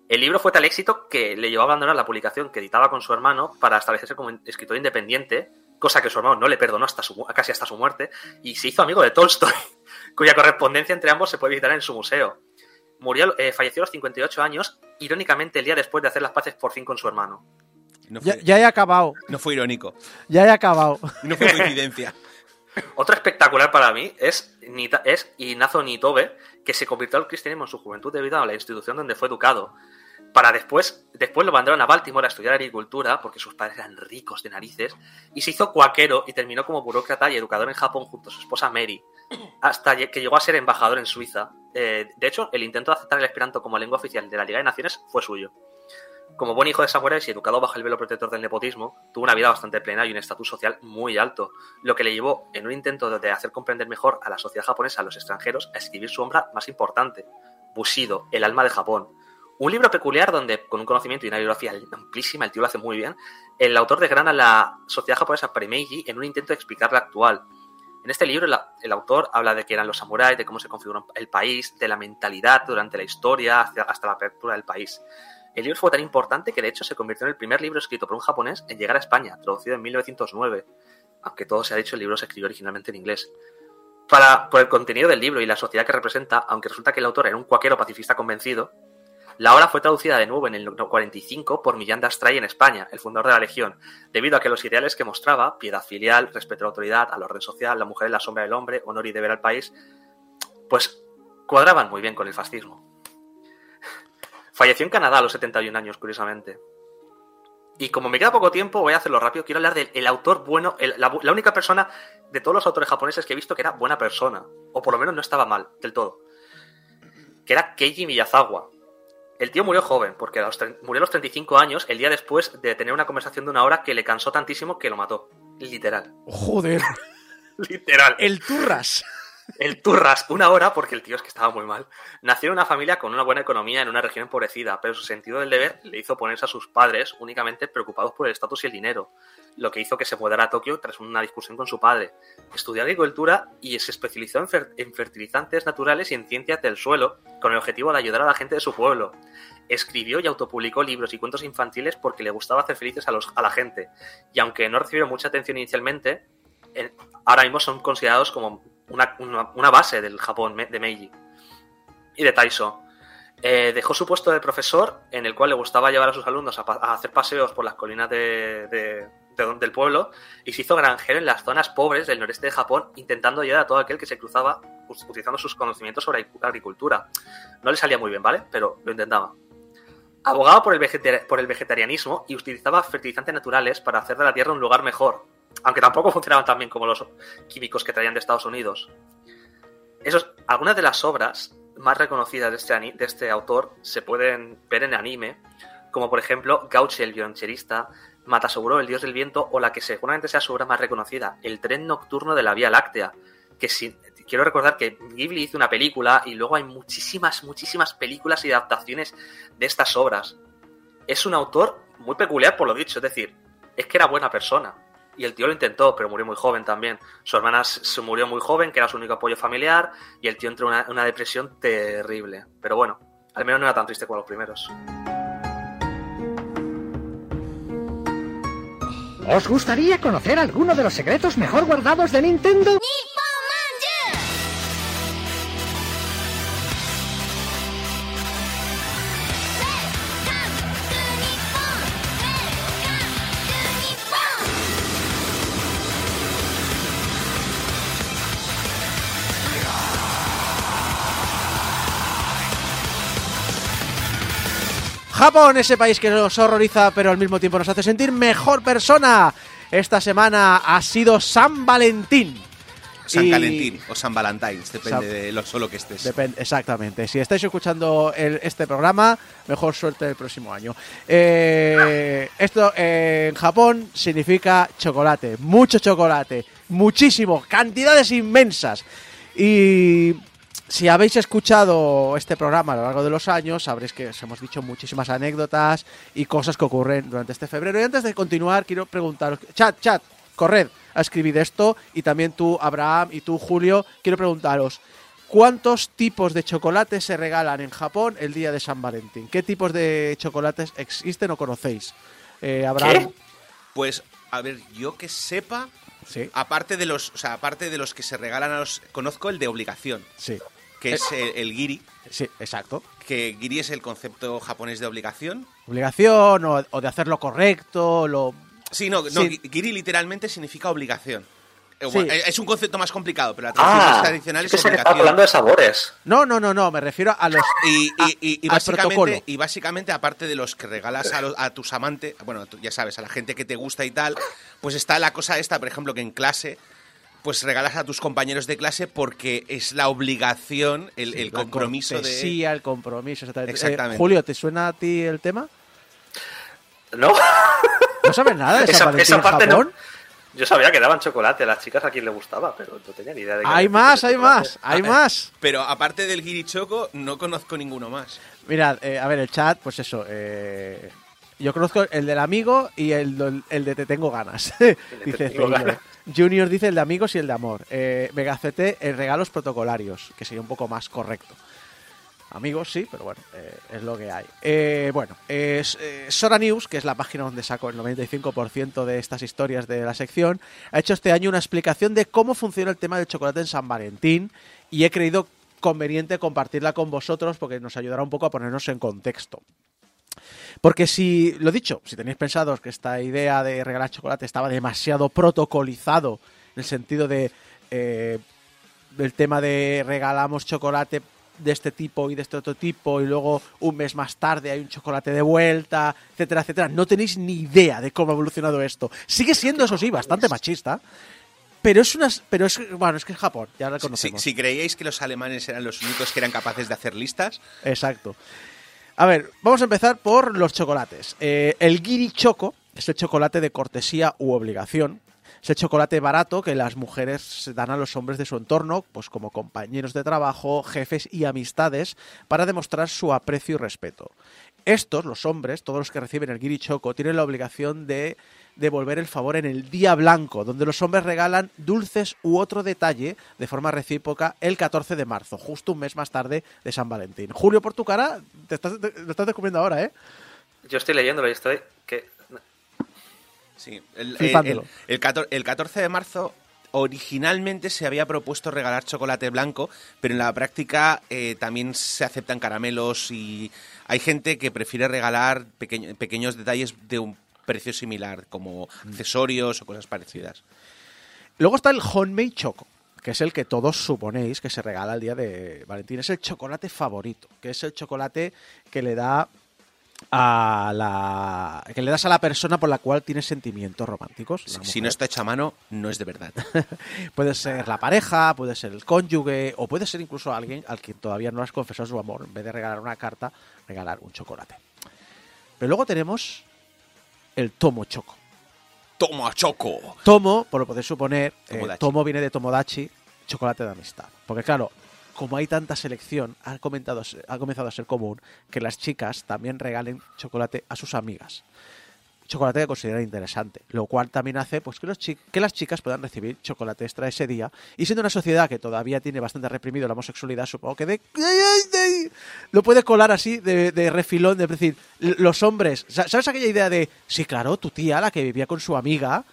El libro fue tal éxito que le llevó a abandonar la publicación que editaba con su hermano para establecerse como escritor independiente, cosa que su hermano no le perdonó hasta casi hasta su muerte, y se hizo amigo de Tolstoy, cuya correspondencia entre ambos se puede visitar en su museo. Murió, eh, falleció a los 58 años, irónicamente el día después de hacer las paces por fin con su hermano.
No
Ya,
fue,
ya he acabado.
no fue irónico.
Ya he acabado.
No fue coincidencia.
Otro espectacular para mí es, Nita- es Inazo Nitobe, que se convirtió al cristianismo en su juventud debido a la institución donde fue educado. Para después, después lo mandaron a Baltimore a estudiar agricultura, porque sus padres eran ricos de narices, y se hizo cuaquero y terminó como burócrata y educador en Japón junto a su esposa Mary, hasta que llegó a ser embajador en Suiza. Eh, de hecho, el intento de aceptar el esperanto como lengua oficial de la Liga de Naciones fue suyo. Como buen hijo de samuráis y educado bajo el velo protector del nepotismo, tuvo una vida bastante plena y un estatus social muy alto, lo que le llevó, en un intento de hacer comprender mejor a la sociedad japonesa a los extranjeros, a escribir su obra más importante, Bushido, el alma de Japón. Un libro peculiar donde, con un conocimiento y una biografía amplísima, el tío lo hace muy bien, el autor desgrana la sociedad japonesa pre-Meiji en un intento de explicar la actual. En este libro el, autor habla de que eran los samuráis, de cómo se configuró el país, de la mentalidad durante la historia, hasta la apertura del país. El libro fue tan importante que de hecho se convirtió en el primer libro escrito por un japonés en llegar a España, traducido en 1909. Aunque todo se ha dicho, el libro se escribió originalmente en inglés. Para, por el contenido del libro y la sociedad que representa, aunque resulta que el autor era un cuaquero pacifista convencido, la obra fue traducida de nuevo en el 45 por Millán de Astray en España, el fundador de la Legión, debido a que los ideales que mostraba, piedad filial, respeto a la autoridad, al orden social, la mujer en la sombra del hombre, honor y deber al país, pues cuadraban muy bien con el fascismo. Falleció en Canadá a los 71 años, curiosamente. Y como me queda poco tiempo, voy a hacerlo rápido. Quiero hablar del el autor bueno, el- la, la única persona de todos los autores japoneses que he visto que era buena persona. O por lo menos no estaba mal del todo. Que era Keiji Miyazawa. El tío murió joven, porque a los murió a los 35 años, el día después de tener una conversación de una hora que le cansó tantísimo que lo mató. Literal.
Joder.
Literal.
El turras.
El Turras, una hora, porque el tío es que estaba muy mal. Nació en una familia con una buena economía en una región empobrecida, pero su sentido del deber le hizo ponerse a sus padres únicamente preocupados por el estatus y el dinero, lo que hizo que se mudara a Tokio tras una discusión con su padre. Estudió agricultura y se especializó en, fer- en fertilizantes naturales y en ciencias del suelo, con el objetivo de ayudar a la gente de su pueblo. Escribió y autopublicó libros y cuentos infantiles porque le gustaba hacer felices a, los- a la gente, y aunque no recibieron mucha atención inicialmente, ahora mismo son considerados como una, una- una base del Japón de Meiji y de Taiso. Eh, dejó su puesto de profesor, en el cual le gustaba llevar a sus alumnos a, hacer paseos por las colinas de- de- del pueblo, y se hizo granjero en las zonas pobres del noreste de Japón, intentando ayudar a todo aquel que se cruzaba utilizando sus conocimientos sobre agricultura. No le salía muy bien, ¿vale? Pero lo intentaba. Abogaba por el, por el vegetarianismo y utilizaba fertilizantes naturales para hacer de la tierra un lugar mejor, aunque tampoco funcionaban tan bien como los químicos que traían de Estados Unidos. Algunas de las obras más reconocidas de este, de este autor se pueden ver en anime, como por ejemplo Gauche el violoncherista, Matasoguro el dios del viento o la que seguramente sea su obra más reconocida, El tren nocturno de la Vía Láctea, que si, quiero recordar que Ghibli hizo una película y luego hay muchísimas, muchísimas películas y adaptaciones de estas obras. Es un autor muy peculiar por lo dicho, es decir, es que era buena persona. Y el tío lo intentó, pero murió muy joven también. Su hermana se murió muy joven, que era su único apoyo familiar, y el tío entró en una, una depresión terrible. Pero bueno, al menos no era tan triste como los primeros.
¿Os gustaría conocer alguno de los secretos mejor guardados de Nintendo?
Japón, ese país que nos horroriza pero al mismo tiempo nos hace sentir mejor persona. Esta semana ha sido San Valentín.
San
Y-
Valentín o San Valentines, depende
San-
de lo solo que estés.
Exactamente. Si estáis escuchando el- este programa, mejor suerte el próximo año. Eh, esto eh, en Japón significa chocolate, mucho chocolate, muchísimo, cantidades inmensas. Y si habéis escuchado este programa a lo largo de los años, sabréis que os hemos dicho muchísimas anécdotas y cosas que ocurren durante este febrero. Y antes de continuar, quiero preguntaros, chat, chat, corred a escribir esto y también tú, Abraham, y tú, Julio, quiero preguntaros, ¿cuántos tipos de chocolates se regalan en Japón el día de San Valentín? ¿Qué tipos de chocolates existen o conocéis? Eh, Abraham,
Pues, a ver, yo que sepa,
sí,
aparte de los, o sea, aparte de los que se regalan a los, conozco el de obligación,
sí,
que es el, el giri,
sí, exacto.
que giri es el concepto japonés de obligación.
Obligación o, o de hacer lo correcto, lo...
Sí, no, no,
Sí.
giri literalmente significa obligación. Eh,
Sí.
Es un concepto más complicado, pero la traducción
Ah,
más tradicional es
yo pensé que estaba
obligación.
hablando de sabores.
No, no, no, no, me refiero a los...
Y, y-
a-
y- y básicamente, y básicamente, aparte de los que regalas a, los- a tus amantes, bueno, tú ya sabes, a la gente que te gusta y tal, pues está la cosa esta, por ejemplo, que en clase, pues regalas a tus compañeros de clase porque es la obligación, el, el
la
compromiso de...
cortesía, el compromiso, exactamente. Eh,
Exactamente.
Julio, ¿te suena a ti el tema?
¿No?
¿No sabes nada de
esa, esa parte
Japón?
no. Yo sabía que daban chocolate a las chicas a quien le gustaba, pero no tenía ni idea de que
Hay más, hay más, hay más.
Pero aparte del girichoco, no conozco ninguno más.
Mirad, eh, a ver, el chat, pues eso. eh, yo conozco el del amigo y el, el de te tengo ganas. dice
te tengo
Celio.
ganas.
Junior dice el de amigos y el de amor. Eh, Megacete, el regalos protocolarios, que sería un poco más correcto. Amigos, sí, pero bueno, eh, es lo que hay. Eh, bueno, eh, Sora News, que es la página donde saco el 95% de estas historias de la sección, ha hecho este año una explicación de cómo funciona el tema del chocolate en San Valentín y he creído conveniente compartirla con vosotros porque nos ayudará un poco a ponernos en contexto. Porque si, lo dicho, si tenéis pensado que esta idea de regalar chocolate estaba demasiado protocolizado, en el sentido de eh, del tema de regalamos chocolate de este tipo y de este otro tipo y luego un mes más tarde hay un chocolate de vuelta, etcétera, etcétera. No tenéis ni idea de cómo ha evolucionado esto. Sigue siendo, eso sí, bastante machista. Pero es unas, pero es, bueno, es que es Japón, ya lo
Si,
conocemos.
si creíais que los alemanes eran los únicos que eran capaces de hacer listas,
Exacto. A ver, vamos a empezar por los chocolates. Eh, el Giri Choco es el chocolate de cortesía u obligación. Es el chocolate barato que las mujeres dan a los hombres de su entorno, pues como compañeros de trabajo, jefes y amistades, para demostrar su aprecio y respeto. Estos, los hombres, todos los que reciben el Giri Choco, tienen la obligación de devolver el favor en el Día Blanco, donde los hombres regalan dulces u otro detalle de forma recíproca el 14 de marzo, justo un mes más tarde de San Valentín. Julio, por tu cara, te estás, te- lo estás descubriendo ahora, ¿eh?
Yo estoy leyéndolo y estoy... Que...
Sí, el, el- el 14, el 14 de marzo originalmente se había propuesto regalar chocolate blanco, pero en la práctica eh, también se aceptan caramelos y hay gente que prefiere regalar pequeño- pequeños detalles de un precio similar, como accesorios o cosas parecidas.
Luego está el Homemade Choco, que es el que todos suponéis que se regala el día de Valentín. Es el chocolate favorito, que es el chocolate que le da a la que le das a la persona por la cual tienes sentimientos románticos.
Si, no está hecho a mano, no es de verdad.
Puede ser la pareja, puede ser el cónyuge o puede ser incluso alguien al que todavía no has confesado su amor. En vez de regalar una carta, regalar un chocolate. Pero luego tenemos el Tomo Choco.
¡Toma, choco!
Tomo, por lo podéis suponer, eh. Tomo viene de Tomodachi, chocolate de amistad. Porque claro, como hay tanta selección, ha, comentado, ha comenzado a ser común que las chicas también regalen chocolate a sus amigas. Chocolate que consideran interesante, lo cual también hace pues, que, los que las chicas puedan recibir chocolate extra ese día. Y siendo una sociedad que todavía tiene bastante reprimido la homosexualidad, supongo que de, lo puede colar así de, de refilón, de decir, los hombres, sa- ¿sabes aquella idea de, sí, claro, tu tía, la que vivía con su amiga,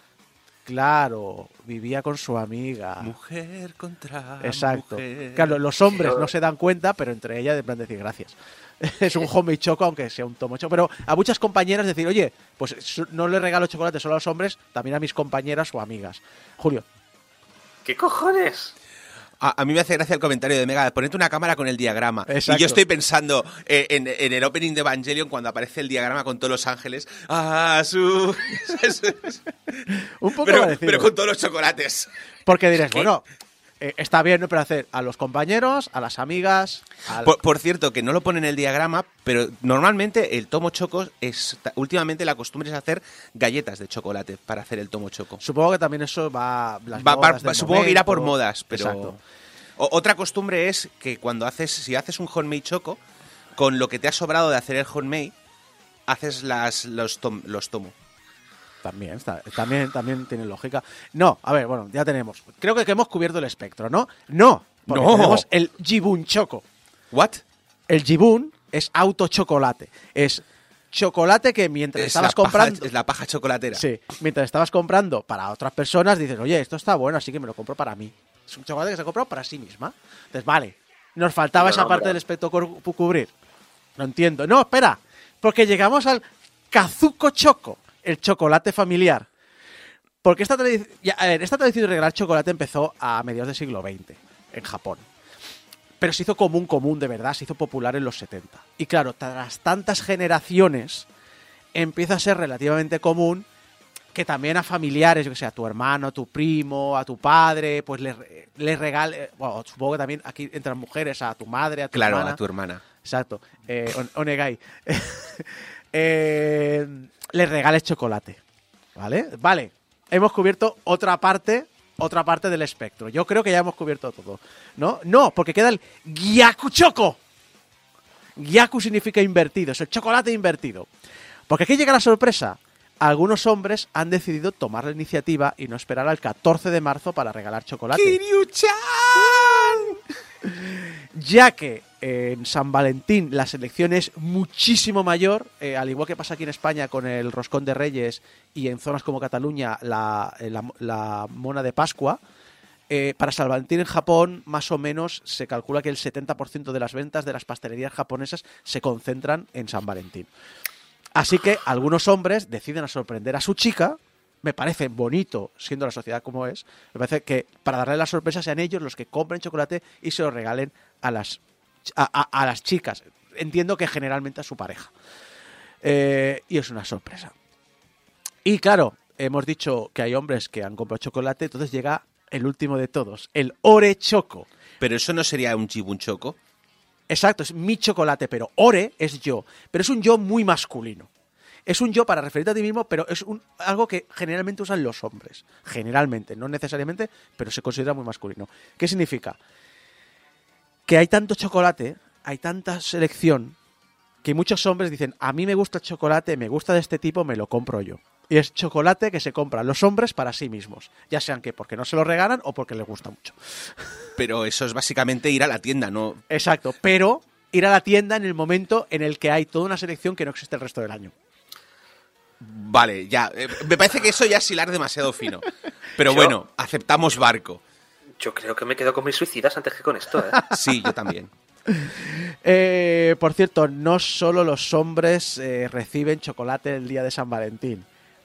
Claro, vivía con su amiga.
Mujer contra
Exacto.
mujer.
Claro, los hombres no se dan cuenta, pero entre ellas de plan decir gracias. Es un homemade choco, aunque sea un tomo choco. Pero a muchas compañeras decir, oye, pues no le regalo chocolate solo a los hombres, también a mis compañeras o amigas. Julio,
¿Qué cojones?
A, a mí me hace gracia el comentario de Mega, ponete una cámara con el diagrama.
Exacto.
Y yo estoy pensando eh, en, en el opening de Evangelion cuando aparece el diagrama con todos los ángeles. ¡Ah, su!
Un poco
pero,
parecido.
pero con todos los chocolates.
Porque diréis, bueno, eh, está bien, ¿no? Pero hacer a los compañeros, a las amigas.
Por, por cierto, que no lo pone en el diagrama, pero normalmente el tomo choco es. Últimamente la costumbre es hacer galletas de chocolate para hacer el tomo choco.
Supongo que también eso va. Las
Va-
modas
va- supongo que irá por modas, pero.
Exacto.
O- otra costumbre es que cuando haces, si haces un homemade choco, con lo que te ha sobrado de hacer el homemade, haces las, los, tom- los tomo.
También, está, también, también tiene lógica. No, a ver, bueno, ya tenemos. Creo que, que hemos cubierto el espectro, ¿no? No, porque
No.
tenemos el Jibun Choco.
¿What?
El Jibun es autochocolate. Es chocolate que mientras
Es
estabas
paja-
comprando.
es la paja chocolatera.
Sí, mientras estabas comprando para otras personas, dices, oye, esto está bueno, así que me lo compro para mí. Es un chocolate que se ha comprado para sí misma. Entonces, vale, nos faltaba esa
no,
parte del espectro cubrir. No entiendo. No, espera, porque llegamos al Kazuko Choco, el chocolate familiar. Porque esta, ya, a ver, esta tradición de regalar chocolate empezó a mediados del siglo XX, en Japón. Pero se hizo común, común de verdad, se hizo popular en los 70. Y claro, tras tantas generaciones, empieza a ser relativamente común que también a familiares, yo que sé, a tu hermano, a tu primo, a tu padre, pues les le regale, bueno, supongo que también aquí entran mujeres, a tu madre, a tu
Claro,
hermana.
a tu hermana.
Exacto. Eh, on- onegai. Eh, les regales chocolate. ¿Vale? Vale. Hemos cubierto otra parte, otra parte del espectro. Yo creo que ya hemos cubierto todo. ¿No? No, porque queda el Gyaku Choco. Gyaku significa invertido, es el chocolate invertido. Porque aquí llega la sorpresa. Algunos hombres han decidido tomar la iniciativa y no esperar al 14 de marzo para regalar chocolate ya que en San Valentín la selección es muchísimo mayor, eh, al igual que pasa aquí en España con el roscón de Reyes y en zonas como Cataluña la, eh, la- mona de Pascua. eh, para San Valentín en Japón, más o menos, se calcula que el 70% de las ventas de las pastelerías japonesas se concentran en San Valentín. Así que algunos hombres deciden a sorprender a su chica. Me parece bonito, siendo la sociedad como es. Me parece que para darle la sorpresa sean ellos los que compren chocolate y se lo regalen a las, a, a- a las chicas. Entiendo que generalmente a su pareja. Eh, y es una sorpresa. Y claro, hemos dicho que hay hombres que han comprado chocolate, entonces llega el último de todos, el Ore Choco.
Pero eso no sería un chibun choco.
Exacto, es mi chocolate, pero Ore es yo. Pero es un yo muy masculino. Es un yo para referirte a ti mismo, pero es un, algo que generalmente usan los hombres. Generalmente, no necesariamente, pero se considera muy masculino. ¿Qué significa? Que hay tanto chocolate, hay tanta selección, que muchos hombres dicen, a mí me gusta el chocolate, me gusta de este tipo, me lo compro yo. Y es chocolate que se compran los hombres para sí mismos. Ya sean que porque no se lo regalan o porque les gusta mucho.
Pero eso es básicamente ir a la tienda, ¿no?
Exacto, pero ir a la tienda en el momento en el que hay toda una selección que no existe el resto del año.
Vale, ya. eh, me parece que eso ya es hilar demasiado fino. Pero
Yo-
bueno, aceptamos barco.
Yo creo que me quedo con mis suicidas antes que con esto, ¿eh?
Sí, yo también.
Eh, por cierto, no solo los hombres eh, reciben chocolate el día de San Valentín.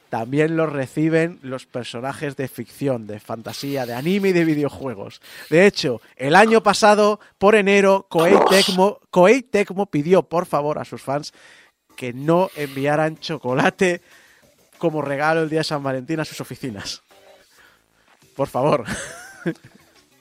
También los reciben los personajes de ficción, de fantasía, de anime y de videojuegos. De hecho, el año pasado, por enero, Koei Tecmo, Koei Tecmo pidió por favor a sus fans que no enviaran chocolate como regalo el día de San Valentín a sus oficinas. Por favor.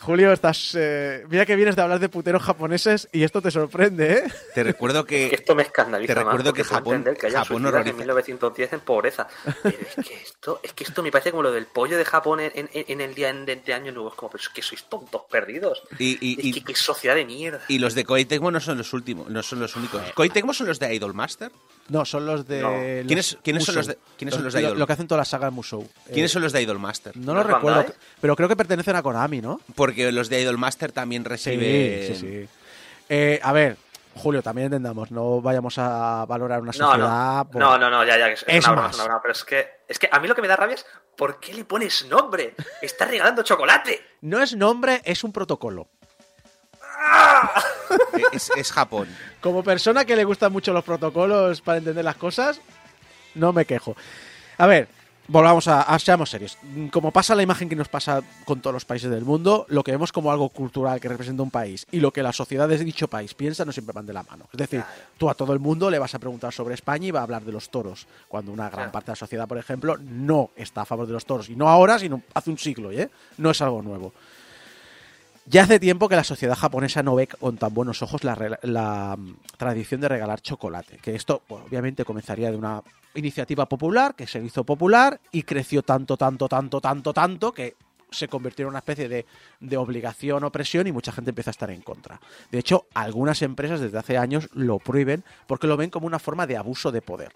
Julio, estás. eh, mira que vienes de hablar de puteros japoneses y esto te sorprende, ¿eh?
Te recuerdo
Que
que.
esto me escandaliza
te recuerdo
más,
que Japón-
que hayan
Japón horroriza.
en 1910 en pobreza. Pero es que esto, es que esto me parece como lo del pollo de Japón en, en- en el día de, de año nuevo. Es como, pero es que sois tontos perdidos.
Y, y-
es
y-
que qué sociedad de mierda.
y los de Koei Tecmo no son los últimos, no son los únicos. ¿Koei Tecmo son los de Idol Master?
No, son los de.
No.
los
¿Quiénes- quiénes son los de- quiénes son los de
lo,
Idol?
lo que hacen toda la saga de Musou. Eh,
¿Quiénes son los de Idol Master?
No
¿No
lo
es
recuerdo, pero creo que pertenecen a Konami, ¿no?
Porque los de Idol Master también
Sí,
reciben.
sí, sí. Eh, a ver, Julio, también entendamos, no vayamos a valorar una sociedad.
no, no, no, no, ya, ya, es,
Es
una broma,
más.
es una broma, pero es que, es que a mí lo que me da rabia es ¿por qué le pones nombre? Estás regalando chocolate.
No es nombre, es un protocolo.
Es, es Japón.
Como persona que le gustan mucho los protocolos para entender las cosas, no me quejo. A ver, volvamos a, a- seamos serios. Como pasa la imagen que nos pasa con todos los países del mundo, lo que vemos como algo cultural que representa un país y lo que la sociedad de dicho país piensa no siempre van de la mano. Es decir, tú a todo el mundo le vas a preguntar sobre España y va a hablar de los toros, cuando una gran
Claro.
parte de la sociedad, por ejemplo, no está a favor de los toros. Y no ahora, sino hace un siglo, ¿eh? No es algo nuevo. Ya hace tiempo que la sociedad japonesa no ve con tan buenos ojos la, mm, tradición de regalar chocolate. Que esto, bueno, obviamente, comenzaría de una iniciativa popular que se hizo popular y creció tanto, tanto, tanto, tanto, tanto que se convirtió en una especie de, de obligación o presión y mucha gente empieza a estar en contra. De hecho, algunas empresas desde hace años lo prohíben porque lo ven como una forma de abuso de poder.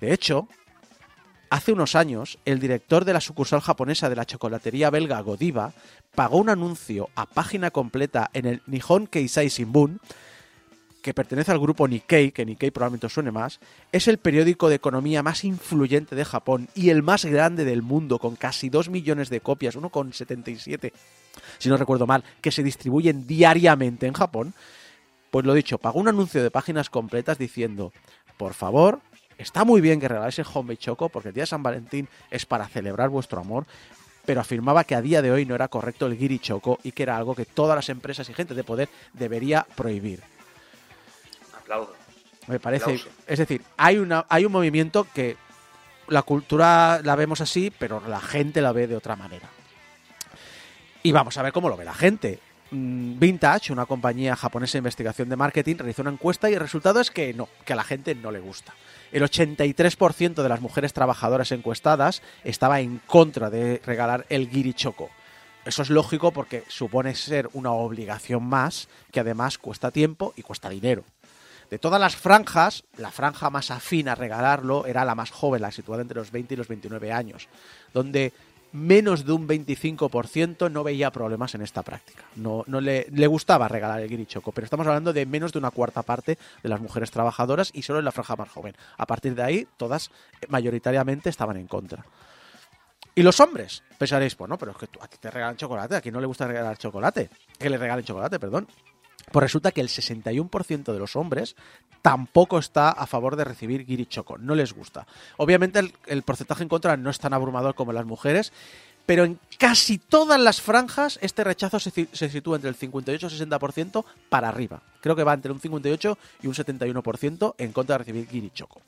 De hecho, Hace unos años, el director de la sucursal japonesa de la chocolatería belga Godiva pagó un anuncio a página completa en el Nihon Keisai Shimbun, que pertenece al grupo Nikkei, que Nikkei probablemente os suene más, es el periódico de economía más influyente de Japón y el más grande del mundo, con casi 2 millones de copias, 1,77, si no recuerdo mal, que se distribuyen diariamente en Japón. Pues lo dicho, pagó un anuncio de páginas completas diciendo, por favor, está muy bien que regaláis el Homemade Choco porque el día de San Valentín es para celebrar vuestro amor, pero afirmaba que a día de hoy no era correcto el Giri Choco y que era algo que todas las empresas y gente de poder debería prohibir.
Aplaudo.
Me parece,
Aplauso.
es decir, hay una hay un movimiento que la cultura la vemos así, pero la gente la ve de otra manera. Y vamos a ver cómo lo ve la gente. Mm, Vintage, una compañía japonesa de investigación de marketing, realizó una encuesta y el resultado es que no, que a la gente no le gusta. El 83% de las mujeres trabajadoras encuestadas estaba en contra de regalar el Giri Choco. Eso es lógico porque supone ser una obligación más que además cuesta tiempo y cuesta dinero. De todas las franjas, la franja más afín a regalarlo era la más joven, la situada entre los 20 y los 29 años, donde menos de un 25% no veía problemas en esta práctica. No, no le, le gustaba regalar el guirichoco, pero estamos hablando de menos de una cuarta parte de las mujeres trabajadoras y solo en la franja más joven. A partir de ahí, todas eh, mayoritariamente estaban en contra. ¿Y los hombres? Pensaréis, pues no, pero es que tú- a ti te regalan chocolate, a quien no le gusta regalar chocolate. Que le regalen chocolate, perdón. Pues resulta que el 61% de los hombres tampoco está a favor de recibir guirichoco, no les gusta. Obviamente el, porcentaje en contra no es tan abrumador como las mujeres, pero en casi todas las franjas este rechazo se sitúa entre el 58 y 60% para arriba. Creo que va entre un 58 y un 71% en contra de recibir guirichoco.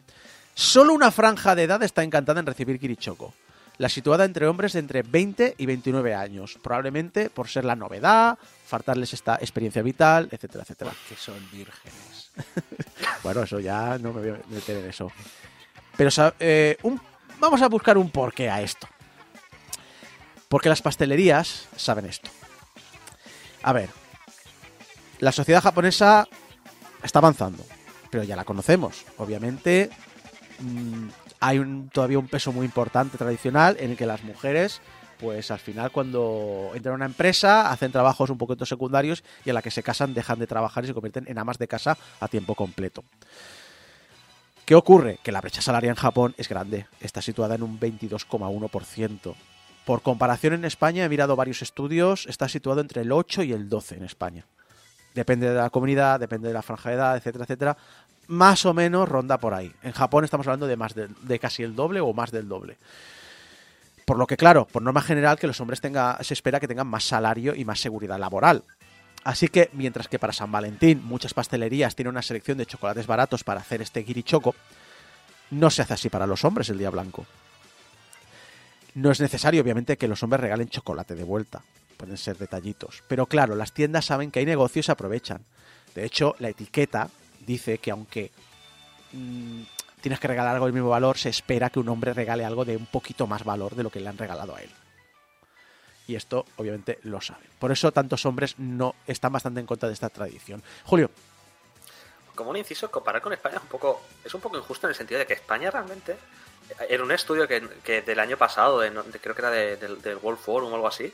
Solo una franja de edad está encantada en recibir guirichoco. La situada entre hombres de entre 20 y 29 años, probablemente por ser la novedad, faltarles esta experiencia vital, etcétera, etcétera.
Que son vírgenes.
Bueno, eso ya no me voy a meter en eso. Pero eh, un- vamos a buscar un porqué a esto. Porque las pastelerías saben esto. A ver, la sociedad japonesa está avanzando, pero ya la conocemos. Obviamente mm, hay un- todavía un peso muy importante tradicional en el que las mujeres, pues al final cuando entran a una empresa hacen trabajos un poquito secundarios y a la que se casan dejan de trabajar y se convierten en amas de casa a tiempo completo. ¿Qué ocurre? Que la brecha salarial en Japón es grande, está situada en un 22,1%. Por comparación en España, he mirado varios estudios, está situado entre el 8 y el 12 en España. Depende de la comunidad, depende de la franja de edad, etcétera, etcétera. Más o menos ronda por ahí. En Japón estamos hablando de más de, de casi el doble o más del doble. Por lo que, claro, por norma general, que los hombres tenga, se espera que tengan más salario y más seguridad laboral. Así que, mientras que para San Valentín muchas pastelerías tienen una selección de chocolates baratos para hacer este guirichoco, no se hace así para los hombres el día blanco. No es necesario, obviamente, que los hombres regalen chocolate de vuelta. Pueden ser detallitos. Pero claro, las tiendas saben que hay negocios y se aprovechan. De hecho, la etiqueta dice que aunque mm, tienes que regalar algo del mismo valor, se espera que un hombre regale algo de un poquito más valor de lo que le han regalado a él. Y esto, obviamente, lo saben. Por eso tantos hombres no están bastante en contra de esta tradición. Julio,
Como un inciso, comparar con España es un poco, es un poco injusto en el sentido de que España realmente, en un estudio que, del año pasado, creo que era de- del, del World Forum o algo así,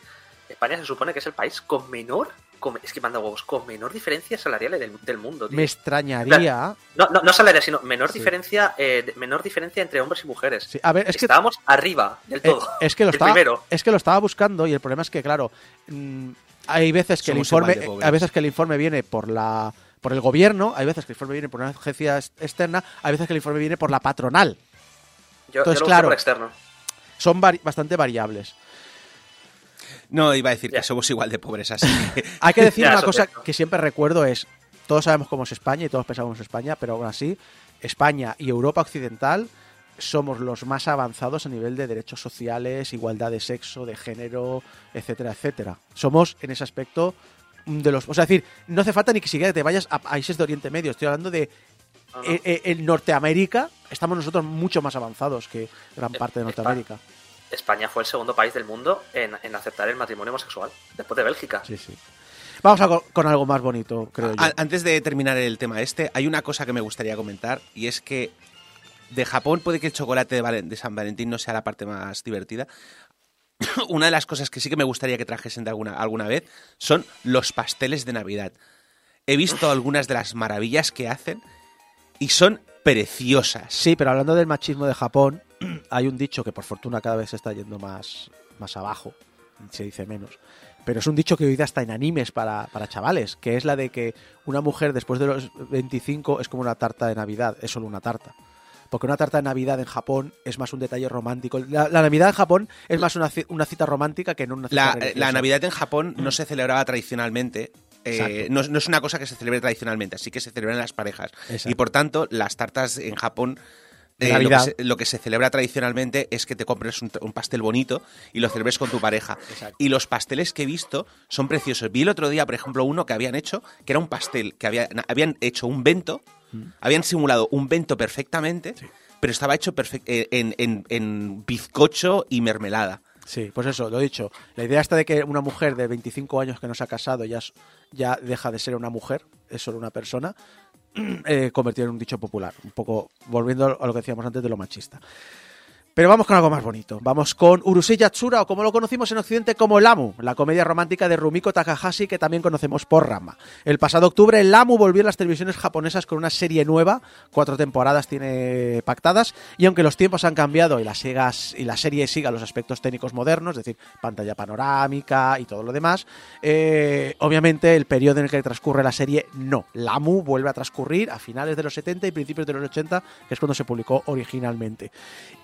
España se supone que es el país con menor, con- es que manda huevos, con menor diferencia salarial del, del mundo. tío.
me extrañaría.
No, no, no salarial, sino menor
Sí.
diferencia, eh, menor diferencia entre hombres y mujeres.
Sí, a ver, es que
Estábamos arriba del
Eh,
todo.
es que lo
El
estaba,
primero.
es que lo estaba buscando y el problema es que claro mm, hay veces que el informe
pobres.
hay veces que el informe viene por la por el gobierno hay veces que el informe viene por una agencia ex- externa hay veces que el informe viene por la patronal
Yo,
entonces,
yo lo
claro.
por externo.
son vari- bastante variables.
No, iba a decir que somos igual de pobres, así.
Hay que decir una cosa que siempre recuerdo es, todos sabemos cómo es España y todos pensamos en España, pero aún así, España y Europa Occidental somos los más avanzados a nivel de derechos sociales, igualdad de sexo, de género, etcétera, etcétera. Somos en ese aspecto de los... O sea, es decir, no hace falta ni que siquiera te vayas a países de Oriente Medio, estoy hablando de...
No.
eh, eh, en Norteamérica estamos nosotros mucho más avanzados que gran parte de Norteamérica.
España fue el segundo país del mundo en, en aceptar el matrimonio homosexual, después de Bélgica.
Sí, sí. Vamos a co- con algo más bonito, creo yo.
Antes de terminar el tema este, hay una cosa que me gustaría comentar y es que de Japón puede que el chocolate de, Valen- de San Valentín no sea la parte más divertida. una de las cosas que sí que me gustaría que trajesen de alguna, alguna vez son los pasteles de Navidad. He visto algunas de las maravillas que hacen y son preciosas.
Sí, pero hablando del machismo de Japón, hay un dicho que por fortuna cada vez se está yendo más, más abajo, se dice menos. Pero es un dicho que hoy día está en animes para, para chavales, que es la de que una mujer después de los 25 es como una tarta de Navidad, es solo una tarta. Porque una tarta de Navidad en Japón es más un detalle romántico. La, la Navidad en Japón es más una, una cita romántica que no una cita
La,
religiosa.
la Navidad en Japón no se celebraba tradicionalmente. eh, no, no es una cosa que se celebre tradicionalmente, así que se celebran las parejas.
Exacto.
Y por tanto, las tartas en Japón. Eh, lo, que se, lo que se celebra tradicionalmente es que te compres un, un pastel bonito y lo celebres con tu pareja.
Exacto.
Y los pasteles que he visto son preciosos. Vi el otro día, por ejemplo, uno que habían hecho, que era un pastel, que había- habían hecho un vento, habían simulado un vento perfectamente, pero estaba hecho eh, en, en- en bizcocho y mermelada.
Sí, pues eso, lo he dicho. La idea está de que una mujer de 25 años que no se ha casado ya, ya deja de ser una mujer, es solo una persona, eh, convertido en un dicho popular. Un poco volviendo a lo que decíamos antes de lo machista. Pero vamos con algo más bonito. Vamos con Urusei Yatsura, o como lo conocimos en Occidente como Lamu, la comedia romántica de Rumiko Takahashi que también conocemos por Rama. El pasado octubre, Lamu volvió a las televisiones japonesas con una serie nueva, cuatro temporadas tiene pactadas, y aunque los tiempos han cambiado y la, segas- y la serie siga los aspectos técnicos modernos, es decir, pantalla panorámica y todo lo demás, eh, obviamente el periodo en el que transcurre la serie no. Lamu vuelve a transcurrir a finales de los 70 y principios de los 80, que es cuando se publicó originalmente.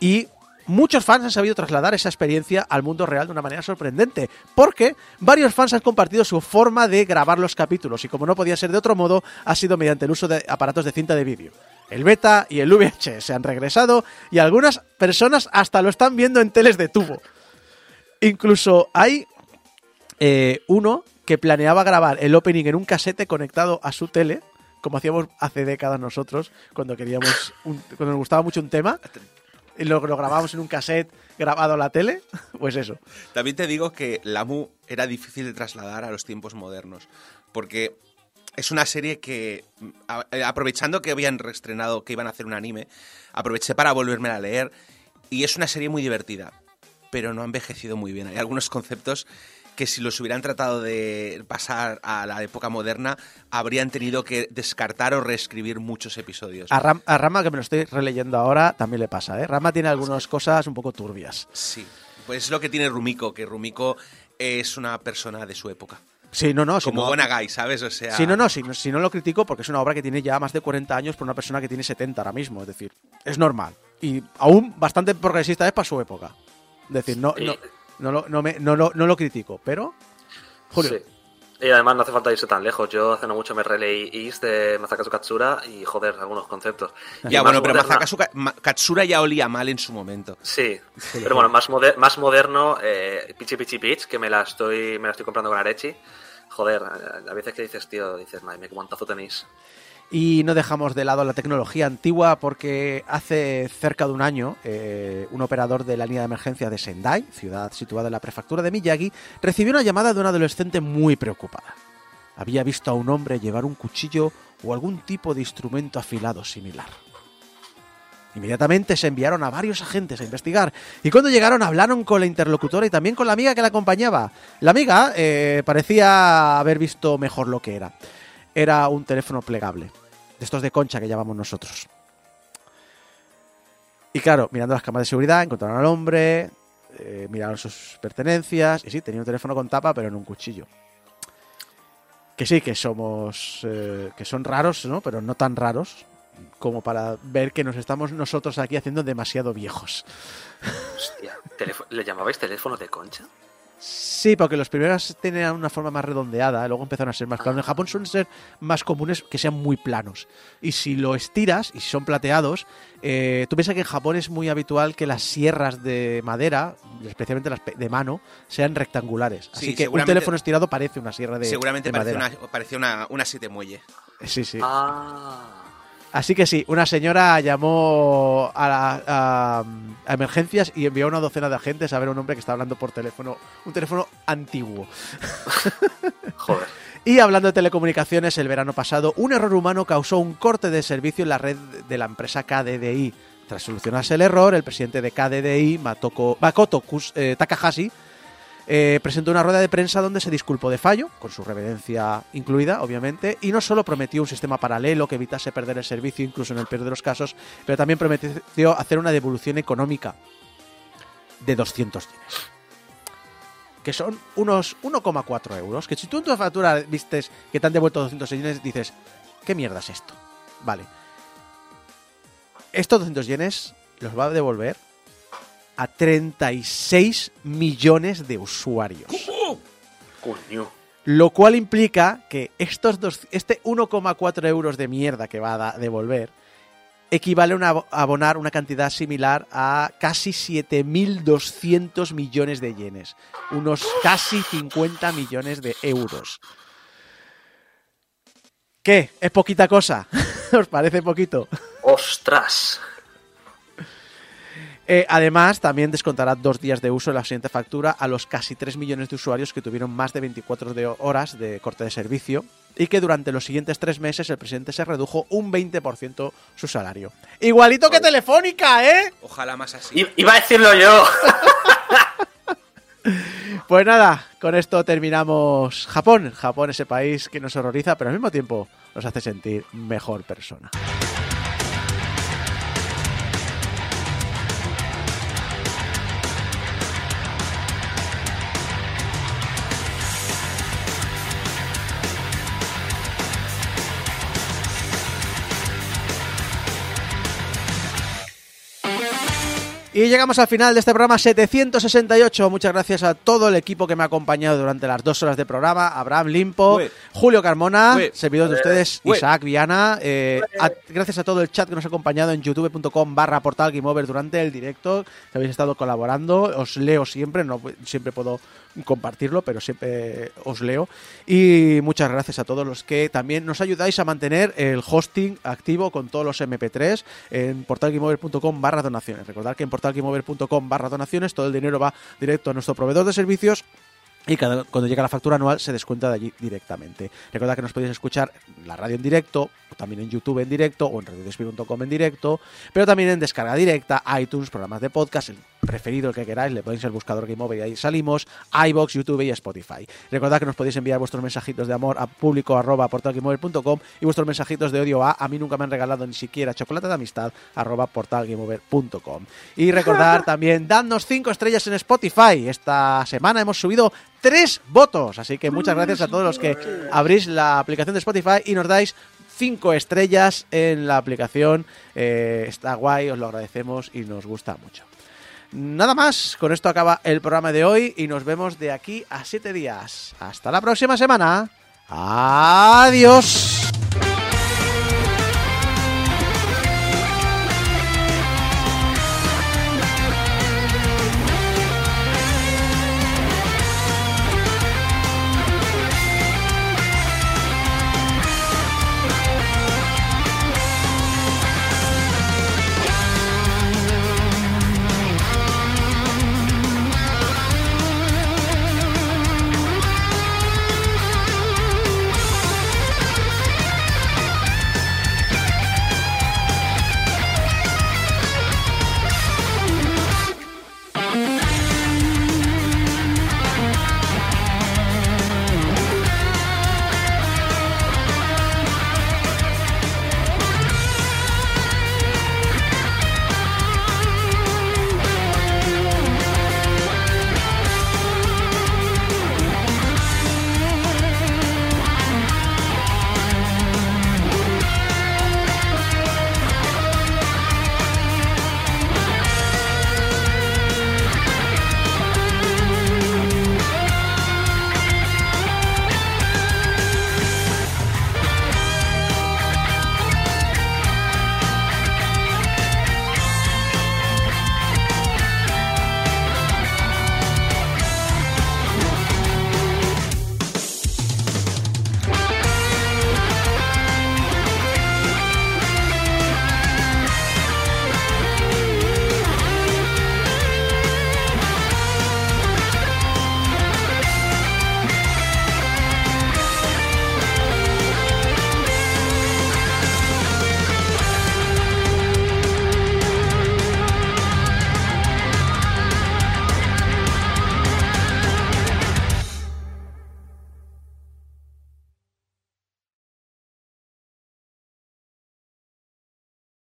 Y Muchos fans han sabido trasladar esa experiencia al mundo real de una manera sorprendente, porque varios fans han compartido su forma de grabar los capítulos y como no podía ser de otro modo, ha sido mediante el uso de aparatos de cinta de vídeo. El beta y el VH se han regresado y algunas personas hasta lo están viendo en teles de tubo. Incluso hay eh, uno que planeaba grabar el opening en un casete conectado a su tele, como hacíamos hace décadas nosotros, cuando queríamos cuando nos gustaba mucho un tema, lo, lo grabábamos en un cassette grabado a la tele, pues eso.
También te digo que Lamu era difícil de trasladar a los tiempos modernos, porque es una serie que, eh, aprovechando que habían reestrenado, que iban a hacer un anime, aproveché para volverme a leer, y es una serie muy divertida, pero no ha envejecido muy bien. Hay algunos conceptos que si los hubieran tratado de pasar a la época moderna, habrían tenido que descartar o reescribir muchos episodios.
A, Ram- a Rama, que me lo estoy releyendo ahora, también le pasa, ¿eh? Rama tiene algunas cosas un poco turbias.
Sí, pues es lo que tiene Rumiko, que Rumiko es una persona de su época.
Sí, no, no.
Como
no-
Gonagai, ¿sabes? O sea...
Sí, no, no, si, no- si no lo critico porque es una obra que tiene ya más de 40 años por una persona que tiene 70 ahora mismo, es decir, es normal. Y aún bastante progresista es para su época. Es decir, no,
Sí.
no, no, lo, no, me- no lo- no lo critico, pero... Julio,
Sí. Y además no hace falta irse tan lejos. Yo hace no mucho me releí Is de Masakazu Katsura y joder, algunos conceptos. Y
Ya, bueno, pero
moderna-
Masakazu Ka- Ma- Katsura ya olía mal en su momento.
Sí, pero bueno, más, moder- más moderno, eh, Pichi Pichi Pitch, que me la estoy me la estoy comprando con Arechi. Joder, a a veces que dices, tío, dices, madre mía, qué guantazo tenéis.
Y no dejamos de lado la tecnología antigua porque hace cerca de un año eh, un operador de la línea de emergencia de Sendai, ciudad situada en la prefectura de Miyagi, recibió una llamada de una adolescente muy preocupada. Había visto a un hombre llevar un cuchillo o algún tipo de instrumento afilado similar. Inmediatamente se enviaron a varios agentes a investigar y cuando llegaron hablaron con la interlocutora y también con la amiga que la acompañaba. La amiga eh, parecía haber visto mejor lo que era. Era un teléfono plegable, de estos de concha que llamamos nosotros. Y claro, mirando las cámaras de seguridad, encontraron al hombre, eh, miraron sus pertenencias y sí, tenía un teléfono con tapa, pero no un cuchillo. Que sí, que somos, eh, que son raros, ¿no? Pero no tan raros como para ver que nos estamos nosotros aquí haciendo demasiado viejos.
Hostia. ¿Le llamabais teléfono de concha?
Sí, porque los primeros tenían una forma más redondeada, luego empezaron a ser más planos. En Japón suelen ser más comunes que sean muy planos. Y si lo estiras, y si son plateados, eh, tú piensas que en Japón es muy habitual que las sierras de madera, especialmente las pe- de mano, sean rectangulares. Así
Sí,
que un
seguramente-
teléfono estirado parece una sierra de,
Seguramente
de
parecía
madera.
una, parecía una, una siete muelle.
Sí, sí.
Ah.
Así que sí, una señora llamó a, la- a- a emergencias y envió a una docena de agentes a ver a un hombre que estaba hablando por teléfono, un teléfono antiguo.
Joder.
Y hablando de telecomunicaciones, el verano pasado, un error humano causó un corte de servicio en la red de la empresa KDDI. Tras solucionarse el error, el presidente de KDDI, Matoko- Makoto Kus- eh, Takahashi, eh, presentó una rueda de prensa donde se disculpó de fallo, con su reverencia incluida, obviamente, y no solo prometió un sistema paralelo que evitase perder el servicio incluso en el peor de los casos, pero también prometió hacer una devolución económica de 200 yenes. Que son unos 1,4 euros. Que si tú en tu factura vistes que te han devuelto 200 yenes, dices, ¿qué mierda es esto? Vale. Estos 200 yenes los va a devolver a 36 millones de usuarios.
Coño.
Lo cual implica que estos dos, este 1,4 euros de mierda que va a devolver equivale a abonar una cantidad similar a casi 7.200 millones de yenes. Unos casi 50 millones de euros. ¿Qué? ¿Es poquita cosa? ¿Os parece poquito?
¡Ostras!
Eh, además, también descontará dos días de uso en la siguiente factura a los casi 3 millones de usuarios que tuvieron más de 24 de horas de corte de servicio y que durante los siguientes tres meses el presidente se redujo un 20% su salario. Igualito que Telefónica, ¿eh?
Ojalá más así.
I- Iba a decirlo yo.
Pues nada, con esto terminamos Japón. Japón, ese país que nos horroriza, pero al mismo tiempo nos hace sentir mejor persona. Y llegamos al final de este programa 768. Muchas gracias a todo el equipo que me ha acompañado durante las dos horas de programa. Abraham Limpo,
Ué.
Julio Carmona,
Ué.
servidor de ustedes,
Ué.
Isaac Viana. eh, a- gracias a todo el chat que nos ha acompañado en youtube.com barra portal Game Over durante el directo. Que habéis estado colaborando. Os leo siempre, no siempre puedo compartirlo, pero siempre os leo. Y muchas gracias a todos los que también nos ayudáis a mantener el hosting activo con todos los MP3 en portalgameover.com barra donaciones. Recordad que en portalgameover.com barra donaciones todo el dinero va directo a nuestro proveedor de servicios y cada- cuando llega la factura anual se descuenta de allí directamente. Recordad que nos podéis escuchar la radio en directo, también en YouTube en directo o en radiodespí.com en directo, pero también en descarga directa, iTunes, programas de podcast, preferido el que queráis, le ponéis el buscador Game Over y ahí salimos, iBox, YouTube y Spotify. Recordad que nos podéis enviar vuestros mensajitos de amor a público arroba portalgameover.com y vuestros mensajitos de odio a a mí nunca me han regalado ni siquiera chocolate de amistad arroba portalgameover.com. Y recordar también, dadnos 5 estrellas en Spotify. Esta semana hemos subido tres votos, así que muchas gracias a todos los que abrís la aplicación de Spotify y nos dais 5 estrellas en la aplicación. Eh, está guay, os lo agradecemos y nos gusta mucho. Nada más, con esto acaba el programa de hoy y nos vemos de aquí a 7 días. Hasta la próxima semana. Adiós.